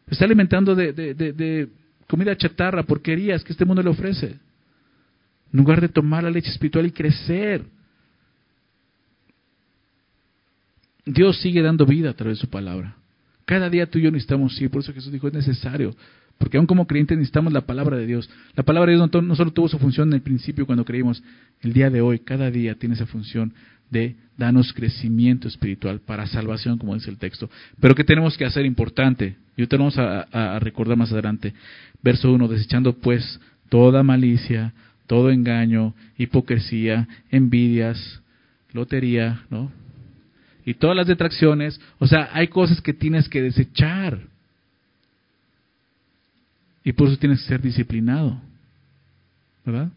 Está alimentando de, comida chatarra, porquerías que este mundo le ofrece. En lugar de tomar la leche espiritual y crecer. Dios sigue dando vida a través de su palabra. Cada día tú y yo necesitamos, sí, por eso Jesús dijo, es necesario porque aún como creyentes necesitamos la palabra de Dios. La palabra de Dios no, solo tuvo su función en el principio cuando creímos, el día de hoy, cada día tiene esa función de danos crecimiento espiritual para salvación, como dice el texto. Pero ¿qué tenemos que hacer importante? Y te vamos a, a recordar más adelante. Verso 1, desechando pues toda malicia, todo engaño, hipocresía, envidias, lotería, ¿no? Y todas las detracciones, o sea, hay cosas que tienes que desechar. Y por eso tienes que ser disciplinado. ¿Verdad?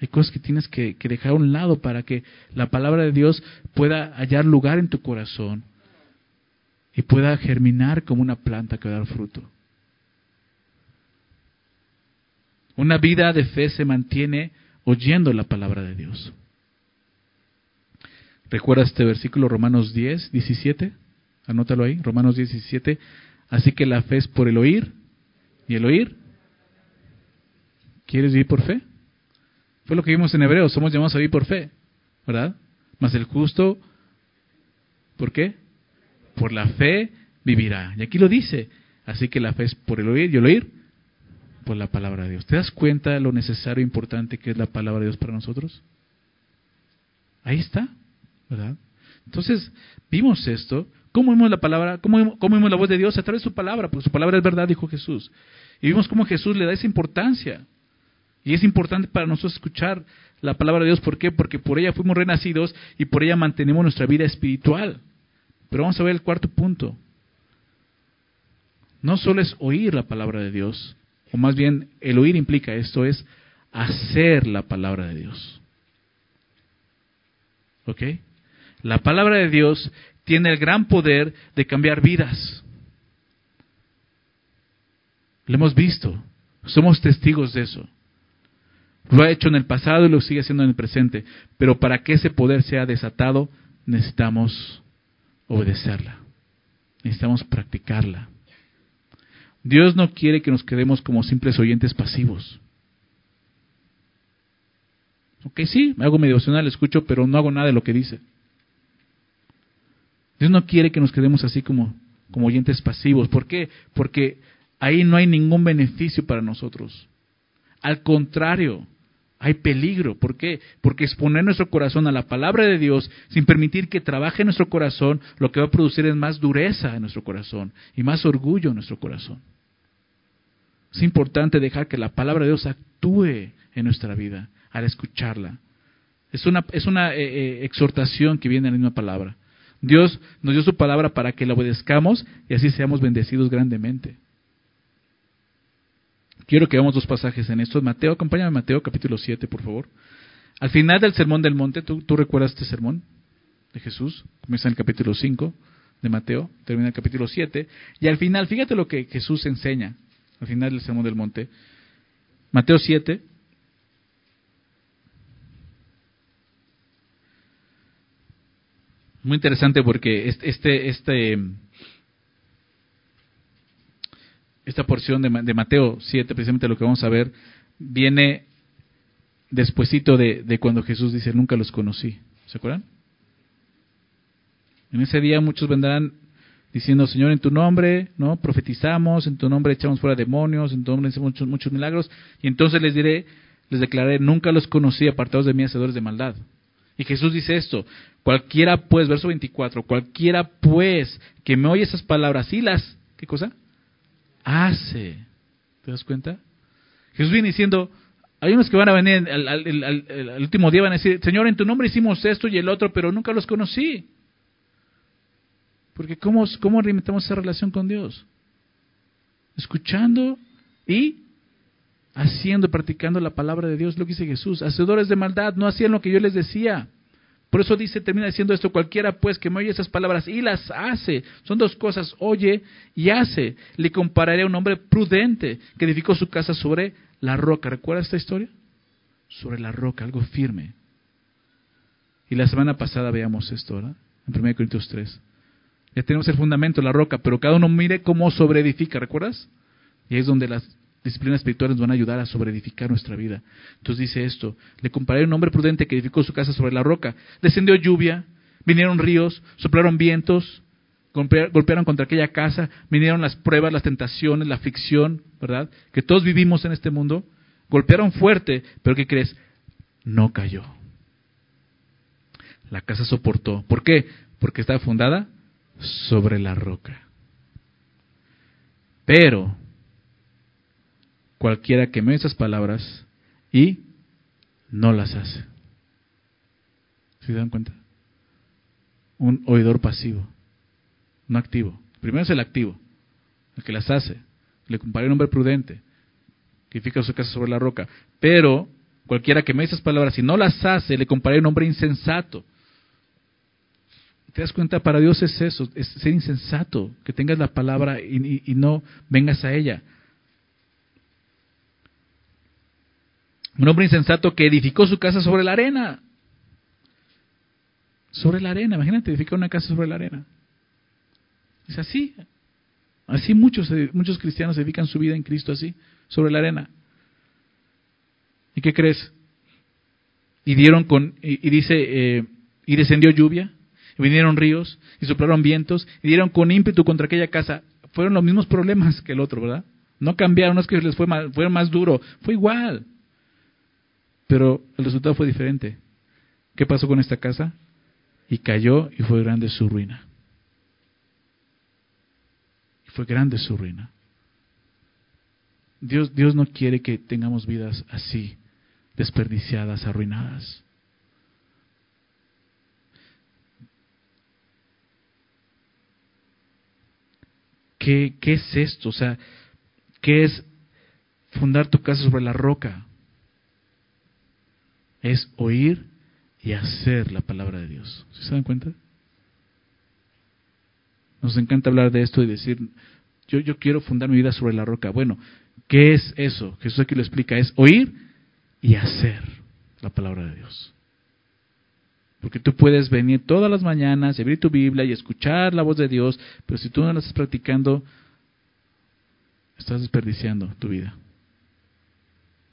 Hay cosas que tienes que, dejar a un lado para que la palabra de Dios pueda hallar lugar en tu corazón y pueda germinar como una planta que va a dar fruto. Una vida de fe se mantiene oyendo la palabra de Dios. ¿Recuerda este versículo Romanos 10, 17? Anótalo ahí, Romanos 10, 17. Así que la fe es por el oír y el oír. ¿Quieres vivir por fe? Fue lo que vimos en Hebreos, somos llamados a vivir por fe, ¿verdad? Mas el justo, ¿por qué? Por la fe vivirá. Y aquí lo dice. Así que la fe es por el oír y el oír por la palabra de Dios. ¿Te das cuenta de lo necesario e importante que es la palabra de Dios para nosotros? Ahí está, ¿verdad? Entonces, vimos esto. ¿Cómo vimos la palabra? ¿Cómo, cómo la voz de Dios? A través de su palabra, porque su palabra es verdad, dijo Jesús. Y vimos cómo Jesús le da esa importancia. Y es importante para nosotros escuchar la palabra de Dios. ¿Por qué? Porque por ella fuimos renacidos y por ella mantenemos nuestra vida espiritual. Pero vamos a ver el cuarto punto. No solo es oír la palabra de Dios, o más bien el oír implica esto, es hacer la palabra de Dios. ¿Ok? La palabra de Dios tiene el gran poder de cambiar vidas. Lo hemos visto, somos testigos de eso. Lo ha hecho en el pasado y lo sigue haciendo en el presente. Pero para que ese poder sea desatado, necesitamos obedecerla. Necesitamos practicarla. Dios no quiere que nos quedemos como simples oyentes pasivos. Ok, sí, hago mi devocional, escucho, pero no hago nada de lo que dice. Dios no quiere que nos quedemos así como, como oyentes pasivos. ¿Por qué? Porque ahí no hay ningún beneficio para nosotros. Al contrario, hay peligro. ¿Por qué? Porque exponer nuestro corazón a la palabra de Dios sin permitir que trabaje en nuestro corazón, lo que va a producir es más dureza en nuestro corazón y más orgullo en nuestro corazón. Es importante dejar que la palabra de Dios actúe en nuestra vida al escucharla. Es una, es una eh, eh, exhortación que viene en la misma palabra. Dios nos dio su palabra para que la obedezcamos y así seamos bendecidos grandemente. Quiero que veamos dos pasajes en esto. Mateo, acompáñame Mateo capítulo 7, por favor. Al final del sermón del monte, ¿tú, recuerdas este sermón de Jesús? Comienza en el capítulo 5 de Mateo, termina en el capítulo 7. Y al final, fíjate lo que Jesús enseña al final del sermón del monte. Mateo 7. Muy interesante porque este, este, este esta porción de, Mateo 7, precisamente lo que vamos a ver, viene despuesito de, de cuando Jesús dice, nunca los conocí. ¿Se acuerdan? En ese día muchos vendrán diciendo, Señor, en tu nombre, ¿no? Profetizamos, en tu nombre echamos fuera demonios, en tu nombre hacemos muchos, muchos milagros, y entonces les diré, les declararé, nunca los conocí, apartados de mí, hacedores de maldad. Y Jesús dice esto, cualquiera pues, verso 24, cualquiera pues que me oye esas palabras y las, ¿qué cosa? hace. ¿Te das cuenta? Jesús viene diciendo, hay unos que van a venir al, último día van a decir, Señor, en tu nombre hicimos esto y el otro, pero nunca los conocí. Porque ¿cómo, cómo alimentamos esa relación con Dios? Escuchando y haciendo, practicando la palabra de Dios, lo que dice Jesús. Hacedores de maldad no hacían lo que yo les decía. Por eso dice, termina diciendo esto, cualquiera pues que me oye esas palabras y las hace, son dos cosas, oye y hace. Le compararé a un hombre prudente que edificó su casa sobre la roca. ¿Recuerda esta historia? Sobre la roca, algo firme. Y la semana pasada veamos esto, ¿verdad? En 1 Corintios 3. Ya tenemos el fundamento, la roca, pero cada uno mire cómo sobreedifica, ¿recuerdas? Y es donde las disciplinas espirituales nos van a ayudar a sobreedificar nuestra vida. Entonces dice esto, le comparé a un hombre prudente que edificó su casa sobre la roca. Descendió lluvia, vinieron ríos, soplaron vientos, golpearon contra aquella casa, vinieron las pruebas, las tentaciones, la aflicción, ¿verdad? Que todos vivimos en este mundo. Golpearon fuerte, pero ¿qué crees? No cayó. La casa soportó. ¿Por qué? Porque estaba fundada sobre la roca. Pero cualquiera que me esas palabras y no las hace. ¿Se dan cuenta? Un oidor pasivo, no activo. Primero es el activo, el que las hace. Le comparé un hombre prudente, que edifica su casa sobre la roca. Pero cualquiera que me esas palabras y no las hace, le comparé un hombre insensato. ¿Te das cuenta? Para Dios es eso, es ser insensato, que tengas la palabra y, y no vengas a ella. Un hombre insensato que edificó su casa sobre la arena. Sobre la arena, imagínate edificar una casa sobre la arena. Es así. Así muchos, muchos cristianos edifican su vida en Cristo así, sobre la arena. ¿Y qué crees? Y dieron con, y, dice, eh, y descendió lluvia, y vinieron ríos, y soplaron vientos, y dieron con ímpetu contra aquella casa. Fueron los mismos problemas que el otro, ¿verdad? No cambiaron, no es que les fue más, fueron más duro, fue igual. Pero el resultado fue diferente. ¿Qué pasó con esta casa? Y cayó y fue grande su ruina. Y fue grande su ruina. Dios, Dios no quiere que tengamos vidas así, desperdiciadas, arruinadas. ¿Qué, ¿Qué es esto? O sea, ¿qué es fundar tu casa sobre la roca? Es oír y hacer la palabra de Dios. ¿Se dan cuenta? Nos encanta hablar de esto y decir, yo, yo quiero fundar mi vida sobre la roca. Bueno, ¿qué es eso? Jesús aquí lo explica, es oír y hacer la palabra de Dios. Porque tú puedes venir todas las mañanas y abrir tu Biblia y escuchar la voz de Dios, pero si tú no la estás practicando, estás desperdiciando tu vida.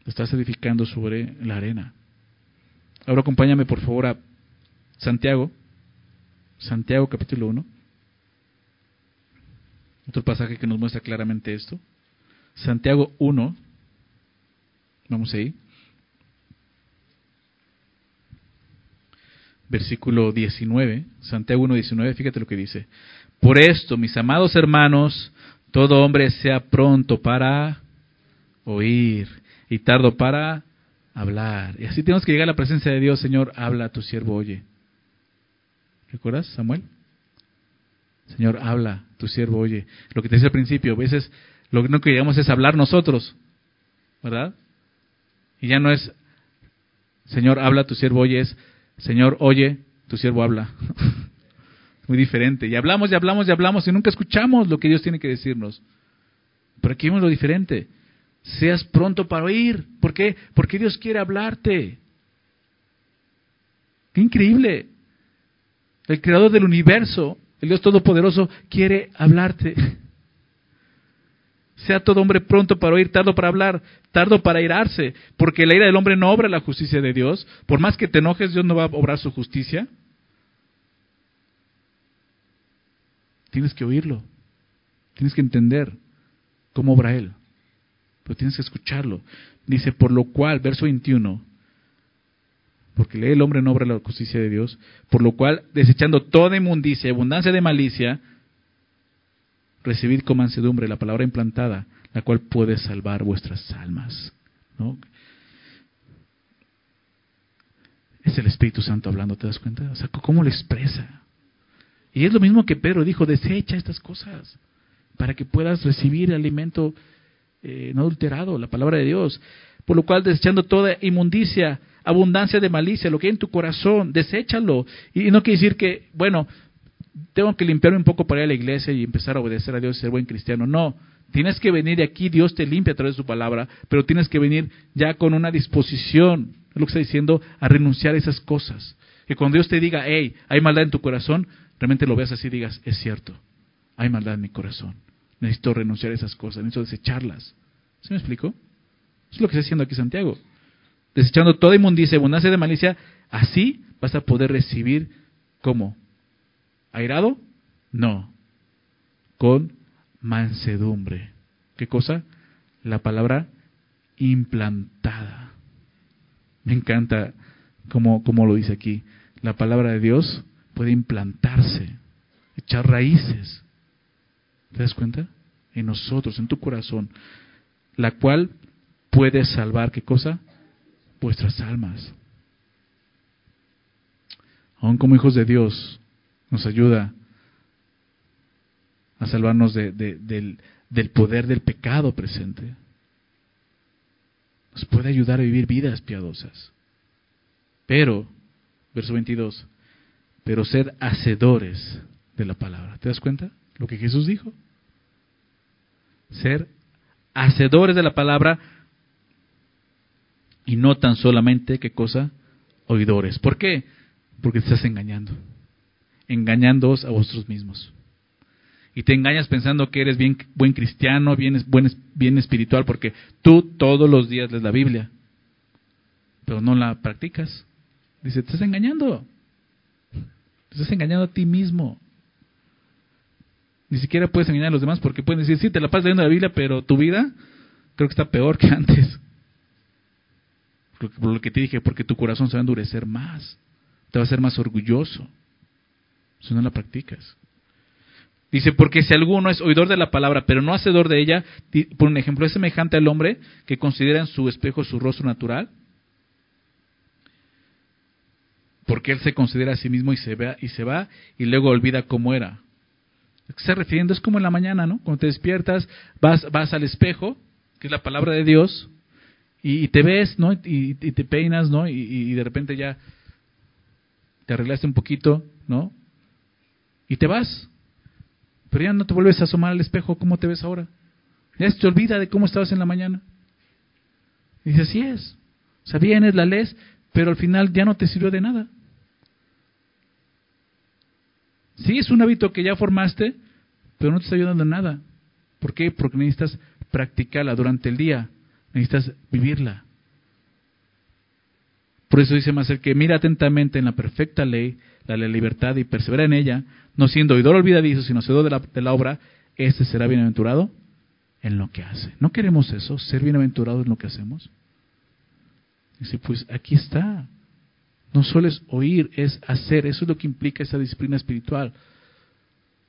Estás edificando sobre la arena. Ahora acompáñame por favor a Santiago, Santiago capítulo 1. Otro pasaje que nos muestra claramente esto. Santiago 1, vamos ahí. Versículo 19, Santiago 1, 19, fíjate lo que dice. Por esto, mis amados hermanos, todo hombre sea pronto para oír y tardo para hablar. Y así tenemos que llegar a la presencia de Dios, Señor, habla a tu siervo, oye. ¿Recuerdas, Samuel? Señor, habla, tu siervo oye. Lo que te decía al principio, a veces lo que no queríamos es hablar nosotros, ¿verdad? Y ya no es, Señor, habla, tu siervo oye, es, Señor, oye, tu siervo habla. [LAUGHS] Muy diferente. Y hablamos y hablamos y hablamos y nunca escuchamos lo que Dios tiene que decirnos. Pero aquí vemos lo diferente seas pronto para oír. ¿Por qué? Porque Dios quiere hablarte. Qué increíble. El creador del universo, el Dios Todopoderoso, quiere hablarte. [LAUGHS] Sea todo hombre pronto para oír, tardo para hablar, tardo para irarse, porque la ira del hombre no obra la justicia de Dios. Por más que te enojes, Dios no va a obrar su justicia. Tienes que oírlo. Tienes que entender cómo obra Él pero tienes que escucharlo. Dice, por lo cual, verso 21, porque lee el hombre no obra la justicia de Dios, por lo cual, desechando toda inmundicia y abundancia de malicia, recibid con mansedumbre la palabra implantada, la cual puede salvar vuestras almas. ¿no? Es el Espíritu Santo hablando, ¿te das cuenta? O sea, ¿cómo lo expresa? Y es lo mismo que Pedro dijo, desecha estas cosas para que puedas recibir alimento eh, no adulterado, la palabra de Dios. Por lo cual, desechando toda inmundicia, abundancia de malicia, lo que hay en tu corazón, deséchalo. Y, no quiere decir que, bueno, tengo que limpiarme un poco para ir a la iglesia y empezar a obedecer a Dios y ser buen cristiano. No, tienes que venir de aquí, Dios te limpia a través de su palabra, pero tienes que venir ya con una disposición, es lo que está diciendo, a renunciar a esas cosas. Que cuando Dios te diga, hey, hay maldad en tu corazón, realmente lo veas así y digas, es cierto, hay maldad en mi corazón. Necesito renunciar a esas cosas, necesito desecharlas. ¿Se me explico? es lo que está haciendo aquí Santiago. Desechando toda inmundicia, abundancia de malicia, así vas a poder recibir ¿cómo? ¿Airado? No. Con mansedumbre. ¿Qué cosa? La palabra implantada. Me encanta como, como lo dice aquí. la palabra de Dios puede implantarse, echar raíces. ¿Te das cuenta? En nosotros, en tu corazón, la cual puede salvar, ¿qué cosa? Vuestras almas. Aún como hijos de Dios, nos ayuda a salvarnos del, del poder del pecado presente. Nos puede ayudar a vivir vidas piadosas. Pero, verso 22, pero ser hacedores de la palabra. ¿Te das cuenta? Lo que Jesús dijo. Ser hacedores de la palabra y no tan solamente, ¿qué cosa? Oidores. ¿Por qué? Porque te estás engañando. Engañándoos a vosotros mismos. Y te engañas pensando que eres bien, buen cristiano, bien, buen, bien espiritual, porque tú todos los días lees la Biblia, pero no la practicas. Dice, te estás engañando. Te estás engañando a ti mismo. Ni siquiera puedes engañar a los demás porque pueden decir, sí, te la pasas leyendo la Biblia, pero tu vida creo que está peor que [LAUGHS] antes. Por lo que te dije, porque tu corazón se va a endurecer más. Te va a ser más orgulloso si no la practicas. Dice, porque si alguno es oidor de la palabra, pero no hacedor de ella, por un ejemplo, es semejante al hombre que considera en su espejo su rostro natural, porque él se considera a sí mismo y se, va, y se va y luego olvida cómo era. Se refiriendo es como en la mañana, ¿no? Cuando te despiertas, vas, vas al espejo, que es la palabra de Dios, y, te ves, ¿no? Y, te peinas, ¿no? Y, de repente ya te arreglaste un poquito, ¿no? Y te vas. Pero ya no te vuelves a asomar al espejo, ¿cómo te ves ahora? Ya se te olvida de cómo estabas en la mañana. Y dices, así es. O sea, vienes, la lees, pero al final ya no te sirvió de nada. Sí, es un hábito que ya formaste, pero no te está ayudando en nada. ¿Por qué? Porque necesitas practicarla durante el día, necesitas vivirla. Por eso dice más que mira atentamente en la perfecta ley, la ley de libertad y persevera en ella, no siendo oidor olvidadizo, sino hacedor de la, obra, ese será bienaventurado en lo que hace. ¿No queremos eso, ser bienaventurados en lo que hacemos? Dice, pues aquí está. No solo es oír, es hacer. Eso es lo que implica esa disciplina espiritual.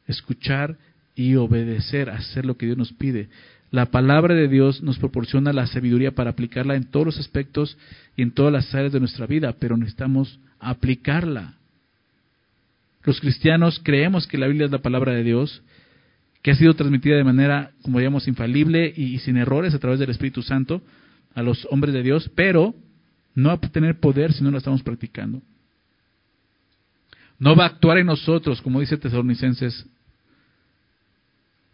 Escuchar y obedecer, hacer lo que Dios nos pide. La palabra de Dios nos proporciona la sabiduría para aplicarla en todos los aspectos y en todas las áreas de nuestra vida, pero necesitamos aplicarla. Los cristianos creemos que la Biblia es la palabra de Dios, que ha sido transmitida de manera, como digamos, infalible y sin errores a través del Espíritu Santo a los hombres de Dios, pero no va a tener poder si no lo estamos practicando. No va a actuar en nosotros, como dice Tesalonicenses,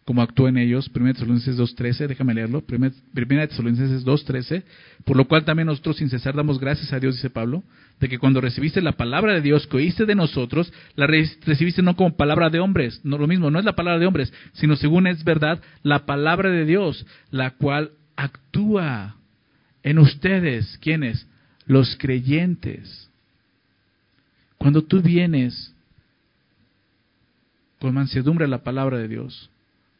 como actúa en ellos, 1 Tesalonicenses 2.13, déjame leerlo, 1 Tesalonicenses 2.13, por lo cual también nosotros sin cesar damos gracias a Dios, dice Pablo, de que cuando recibiste la palabra de Dios que oíste de nosotros, la recibiste no como palabra de hombres, no lo mismo, no es la palabra de hombres, sino según es verdad, la palabra de Dios, la cual actúa en ustedes, ¿quiénes? Los creyentes. Cuando tú vienes con mansedumbre a la palabra de Dios,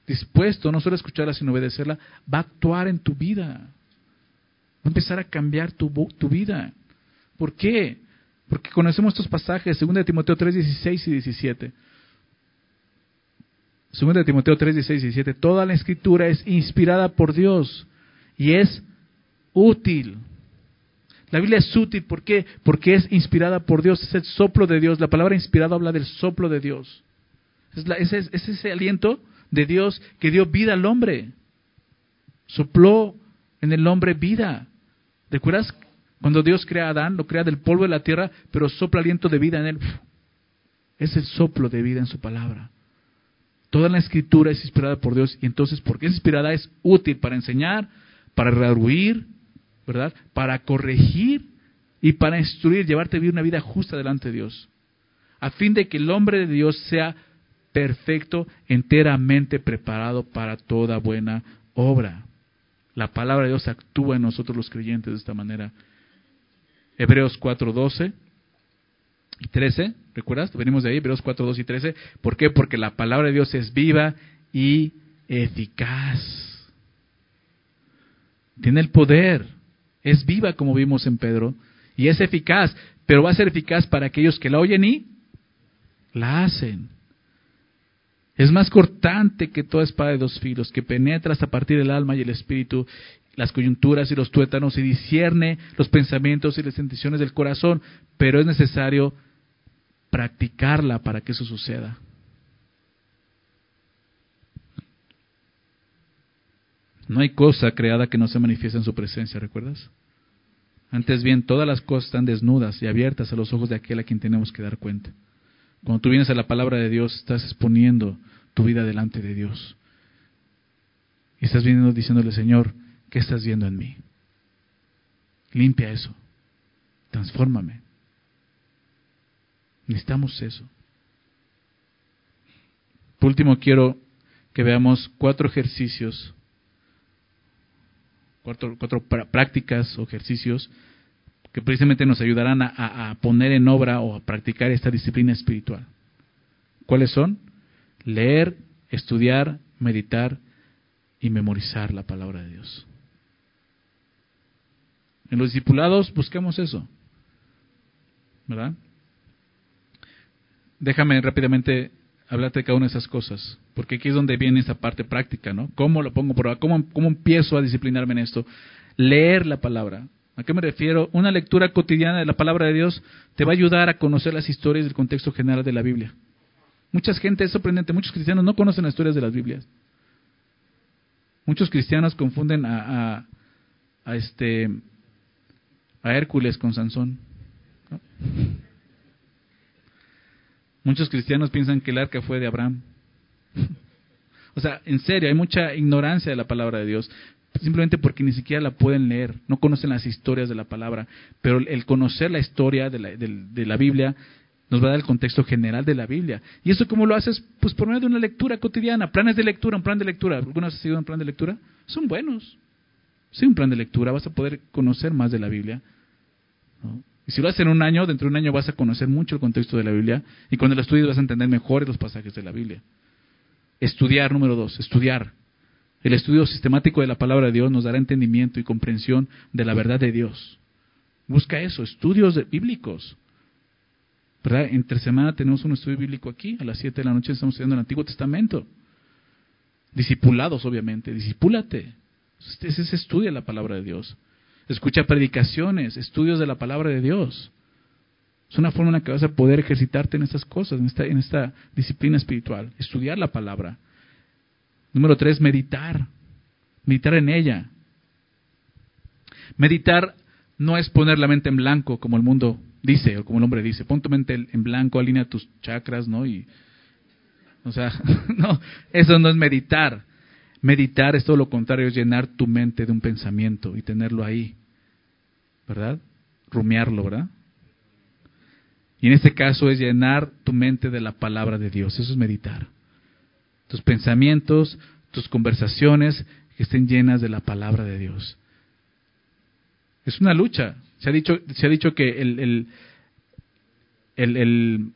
dispuesto no solo a escucharla, sino a obedecerla, va a actuar en tu vida. Va a empezar a cambiar tu, tu vida. ¿Por qué? Porque conocemos estos pasajes, 2 Timoteo 3, 16 y 17. 2 Timoteo 3, 16 y 17. Toda la escritura es inspirada por Dios y es útil la Biblia es útil, ¿por qué? Porque es inspirada por Dios, es el soplo de Dios. La palabra inspirada habla del soplo de Dios. Es, es, ese aliento de Dios que dio vida al hombre. Sopló en el hombre vida. ¿Recuerdas cuando Dios crea a Adán? Lo crea del polvo de la tierra, pero sopla aliento de vida en él. Es el soplo de vida en su palabra. Toda la escritura es inspirada por Dios y entonces, porque es inspirada, es útil para enseñar, para redarguir, ¿verdad? Para corregir y para instruir, llevarte a vivir una vida justa delante de Dios. A fin de que el hombre de Dios sea perfecto, enteramente preparado para toda buena obra. La palabra de Dios actúa en nosotros los creyentes de esta manera. Hebreos 4, 12 y 13, ¿recuerdas? Venimos de ahí, Hebreos 4, 12 y 13. ¿Por qué? Porque la palabra de Dios es viva y eficaz. Tiene el poder es viva como vimos en Pedro y es eficaz. pero va a ser eficaz para aquellos que la oyen y la hacen. Es más cortante que toda espada de dos filos, que penetra hasta partir del alma y el espíritu, las coyunturas y los tuétanos, y discierne los pensamientos y las intenciones del corazón, pero es necesario practicarla para que eso suceda. No hay cosa creada que no se manifieste en su presencia, ¿recuerdas? Antes bien, todas las cosas están desnudas y abiertas a los ojos de aquel a quien tenemos que dar cuenta. Cuando tú vienes a la palabra de Dios, estás exponiendo tu vida delante de Dios. Y estás viendo diciéndole, Señor, ¿qué estás viendo en mí? Limpia eso. Transfórmame. Necesitamos eso. Por último, quiero que veamos cuatro ejercicios cuatro, prácticas o ejercicios que precisamente nos ayudarán a, poner en obra o a practicar esta disciplina espiritual. ¿Cuáles son? Leer, estudiar, meditar y memorizar la palabra de Dios. En los discipulados buscamos eso. ¿Verdad? Déjame rápidamente hablarte de cada una de esas cosas, porque aquí es donde viene esa parte práctica, ¿no? ¿Cómo lo pongo por ¿Cómo, ¿Cómo empiezo a disciplinarme en esto? Leer la palabra. ¿A qué me refiero? Una lectura cotidiana de la palabra de Dios te va a ayudar a conocer las historias del contexto general de la Biblia. Mucha gente, es sorprendente, muchos cristianos no conocen las historias de las Biblias. Muchos cristianos confunden a, este a Hércules con Sansón. Muchos cristianos piensan que el arca fue de Abraham. [LAUGHS] o sea, en serio, hay mucha ignorancia de la palabra de Dios, simplemente porque ni siquiera la pueden leer, no conocen las historias de la palabra, pero el conocer la historia de la, de, la Biblia nos va a dar el contexto general de la Biblia. ¿Y eso cómo lo haces? Pues por medio de una lectura cotidiana, planes de lectura, un plan de lectura. ¿Alguna vez has un plan de lectura? Son buenos. Sí, un plan de lectura, vas a poder conocer más de la Biblia. Y si lo haces en un año, dentro de un año vas a conocer mucho el contexto de la Biblia y cuando lo estudies vas a entender mejor los pasajes de la Biblia. Estudiar, número dos, estudiar. El estudio sistemático de la palabra de Dios nos dará entendimiento y comprensión de la verdad de Dios. Busca eso, estudios bíblicos. ¿Verdad? Entre semana tenemos un estudio bíblico aquí, a las 7 de la noche estamos estudiando el Antiguo Testamento. Discipulados, obviamente, disipúlate. Ese es estudia la palabra de Dios escucha predicaciones, estudios de la palabra de Dios. Es una forma en la que vas a poder ejercitarte en estas cosas, en esta, en esta disciplina espiritual. Estudiar la palabra. Número tres, meditar. Meditar en ella. Meditar no es poner la mente en blanco, como el mundo dice, o como el hombre dice. Pon tu mente en blanco, alinea tus chakras, ¿no? Y, o sea, [LAUGHS] no, eso no es meditar. Meditar es todo lo contrario, es llenar tu mente de un pensamiento y tenerlo ahí, ¿verdad? Rumiarlo, ¿verdad? Y en este caso es llenar tu mente de la palabra de Dios, eso es meditar. Tus pensamientos, tus conversaciones que estén llenas de la palabra de Dios. Es una lucha. Se ha dicho, se ha dicho que el, el,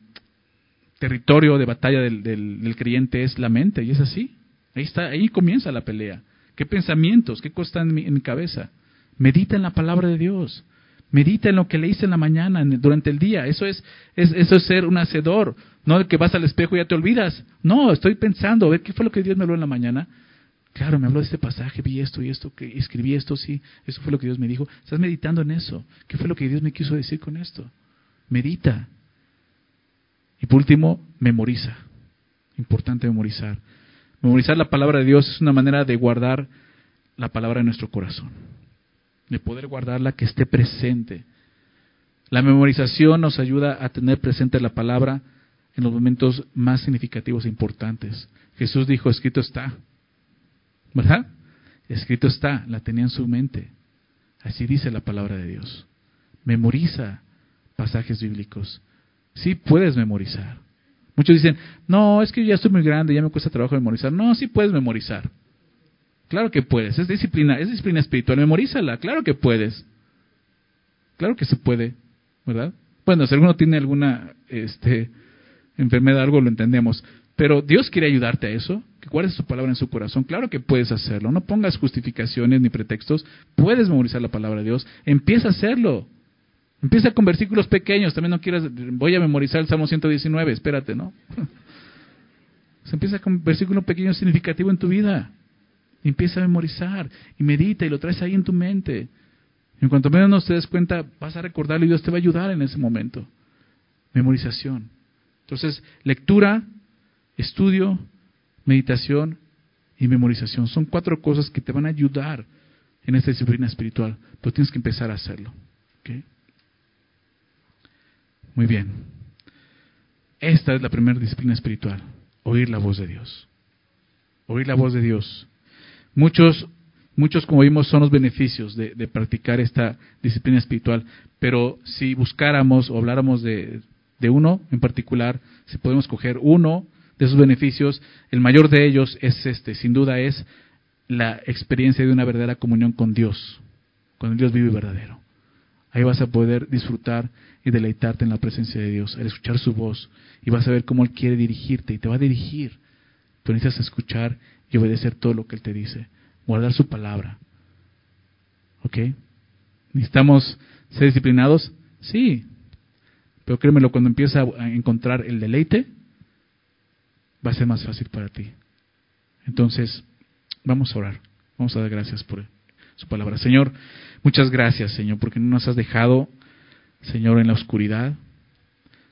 territorio de batalla del, creyente es la mente, y es así. Ahí está, ahí comienza la pelea. ¿Qué pensamientos? ¿Qué cosas en mi, en mi cabeza? Medita en la palabra de Dios. Medita en lo que le hice en la mañana, durante el día. Eso es, es, eso es ser un hacedor. No que vas al espejo y ya te olvidas. No, estoy pensando, a ver qué fue lo que Dios me habló en la mañana. Claro, me habló de este pasaje, vi esto y esto, que escribí esto, sí, eso fue lo que Dios me dijo. Estás meditando en eso. ¿Qué fue lo que Dios me quiso decir con esto? Medita. Y por último, memoriza. Importante memorizar. Memorizar la palabra de Dios es una manera de guardar la palabra en nuestro corazón, de poder guardarla que esté presente. La memorización nos ayuda a tener presente la palabra en los momentos más significativos e importantes. Jesús dijo, escrito está, ¿verdad? Escrito está, la tenía en su mente. Así dice la palabra de Dios. Memoriza pasajes bíblicos. Sí puedes memorizar. Muchos dicen, no, es que ya estoy muy grande, ya me cuesta trabajo memorizar. No, sí puedes memorizar. Claro que puedes, es disciplina, es disciplina espiritual, memorízala, claro que puedes. Claro que se puede, ¿verdad? Bueno, si alguno tiene alguna este, enfermedad, algo lo entendemos. Pero Dios quiere ayudarte a eso, que guardes su palabra en su corazón. Claro que puedes hacerlo. No pongas justificaciones ni pretextos. Puedes memorizar la palabra de Dios. Empieza a hacerlo. Empieza con versículos pequeños, también no quieras, voy a memorizar el Salmo 119, espérate, ¿no? [LAUGHS] Se empieza con un versículo pequeño significativo en tu vida. Empieza a memorizar y medita y lo traes ahí en tu mente. En cuanto menos no te des cuenta, vas a recordarlo y Dios te va a ayudar en ese momento. Memorización. Entonces, lectura, estudio, meditación y memorización. Son cuatro cosas que te van a ayudar en esta disciplina espiritual, pero tienes que empezar a hacerlo. Muy bien. Esta es la primera disciplina espiritual, oír la voz de Dios. Oír la voz de Dios. Muchos, muchos como vimos, son los beneficios de, de practicar esta disciplina espiritual, pero si buscáramos o habláramos de, de uno en particular, si podemos coger uno de esos beneficios, el mayor de ellos es este, sin duda es la experiencia de una verdadera comunión con Dios, con el Dios vivo y verdadero. Ahí vas a poder disfrutar y deleitarte en la presencia de Dios, al escuchar su voz, y vas a ver cómo Él quiere dirigirte y te va a dirigir. Tú necesitas escuchar y obedecer todo lo que Él te dice, guardar su palabra. ¿Ok? ¿Necesitamos ser disciplinados? Sí. Pero créemelo, cuando empieza a encontrar el deleite, va a ser más fácil para ti. Entonces, vamos a orar. Vamos a dar gracias por su palabra. Señor, muchas gracias, Señor, porque no nos has dejado, Señor, en la oscuridad.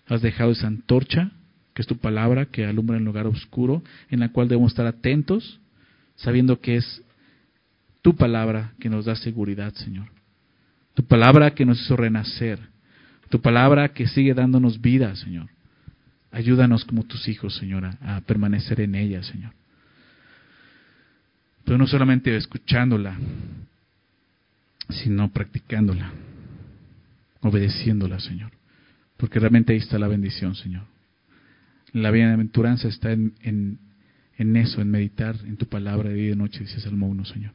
Has dejado esa antorcha, que es tu palabra, que alumbra el lugar oscuro, en la cual debemos estar atentos, sabiendo que es tu palabra que nos da seguridad, Señor. Tu palabra que nos hizo renacer. Tu palabra que sigue dándonos vida, Señor. Ayúdanos como tus hijos, Señora, a permanecer en ella, Señor. Pero no solamente escuchándola, sino practicándola, obedeciéndola, Señor. Porque realmente ahí está la bendición, Señor. La bienaventuranza está en, en, en eso, en meditar en tu palabra de día y de noche, dice Salmo 1, Señor.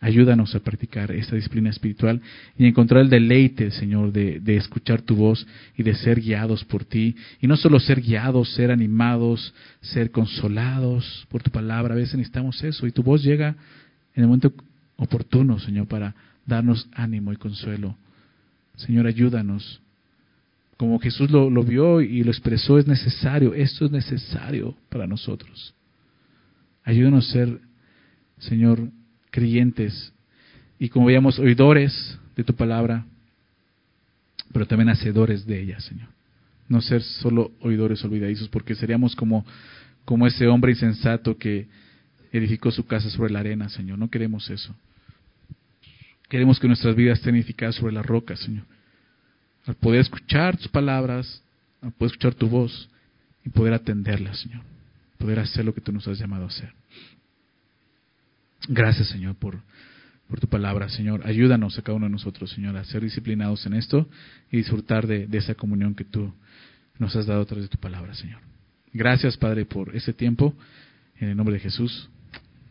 Ayúdanos a practicar esta disciplina espiritual y encontrar el deleite, Señor, de, de, escuchar tu voz y de ser guiados por ti. Y no solo ser guiados, ser animados, ser consolados por tu palabra. A veces necesitamos eso y tu voz llega en el momento oportuno, Señor, para darnos ánimo y consuelo. Señor, ayúdanos. Como Jesús lo, vio y lo expresó, es necesario, esto es necesario para nosotros. Ayúdanos a ser, Señor, creyentes y como veíamos, oidores de tu palabra, pero también hacedores de ella, Señor. No ser solo oidores olvidadizos, porque seríamos como, como ese hombre insensato que edificó su casa sobre la arena, Señor. No queremos eso. Queremos que nuestras vidas estén edificadas sobre la roca, Señor. Al poder escuchar tus palabras, al poder escuchar tu voz y poder atenderlas, Señor. Poder hacer lo que tú nos has llamado a hacer. Gracias, Señor, por, por tu palabra, Señor. Ayúdanos a cada uno de nosotros, Señor, a ser disciplinados en esto y disfrutar de, de esa comunión que tú nos has dado a través de tu palabra, Señor. Gracias, Padre, por ese tiempo. En el nombre de Jesús.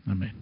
Amén.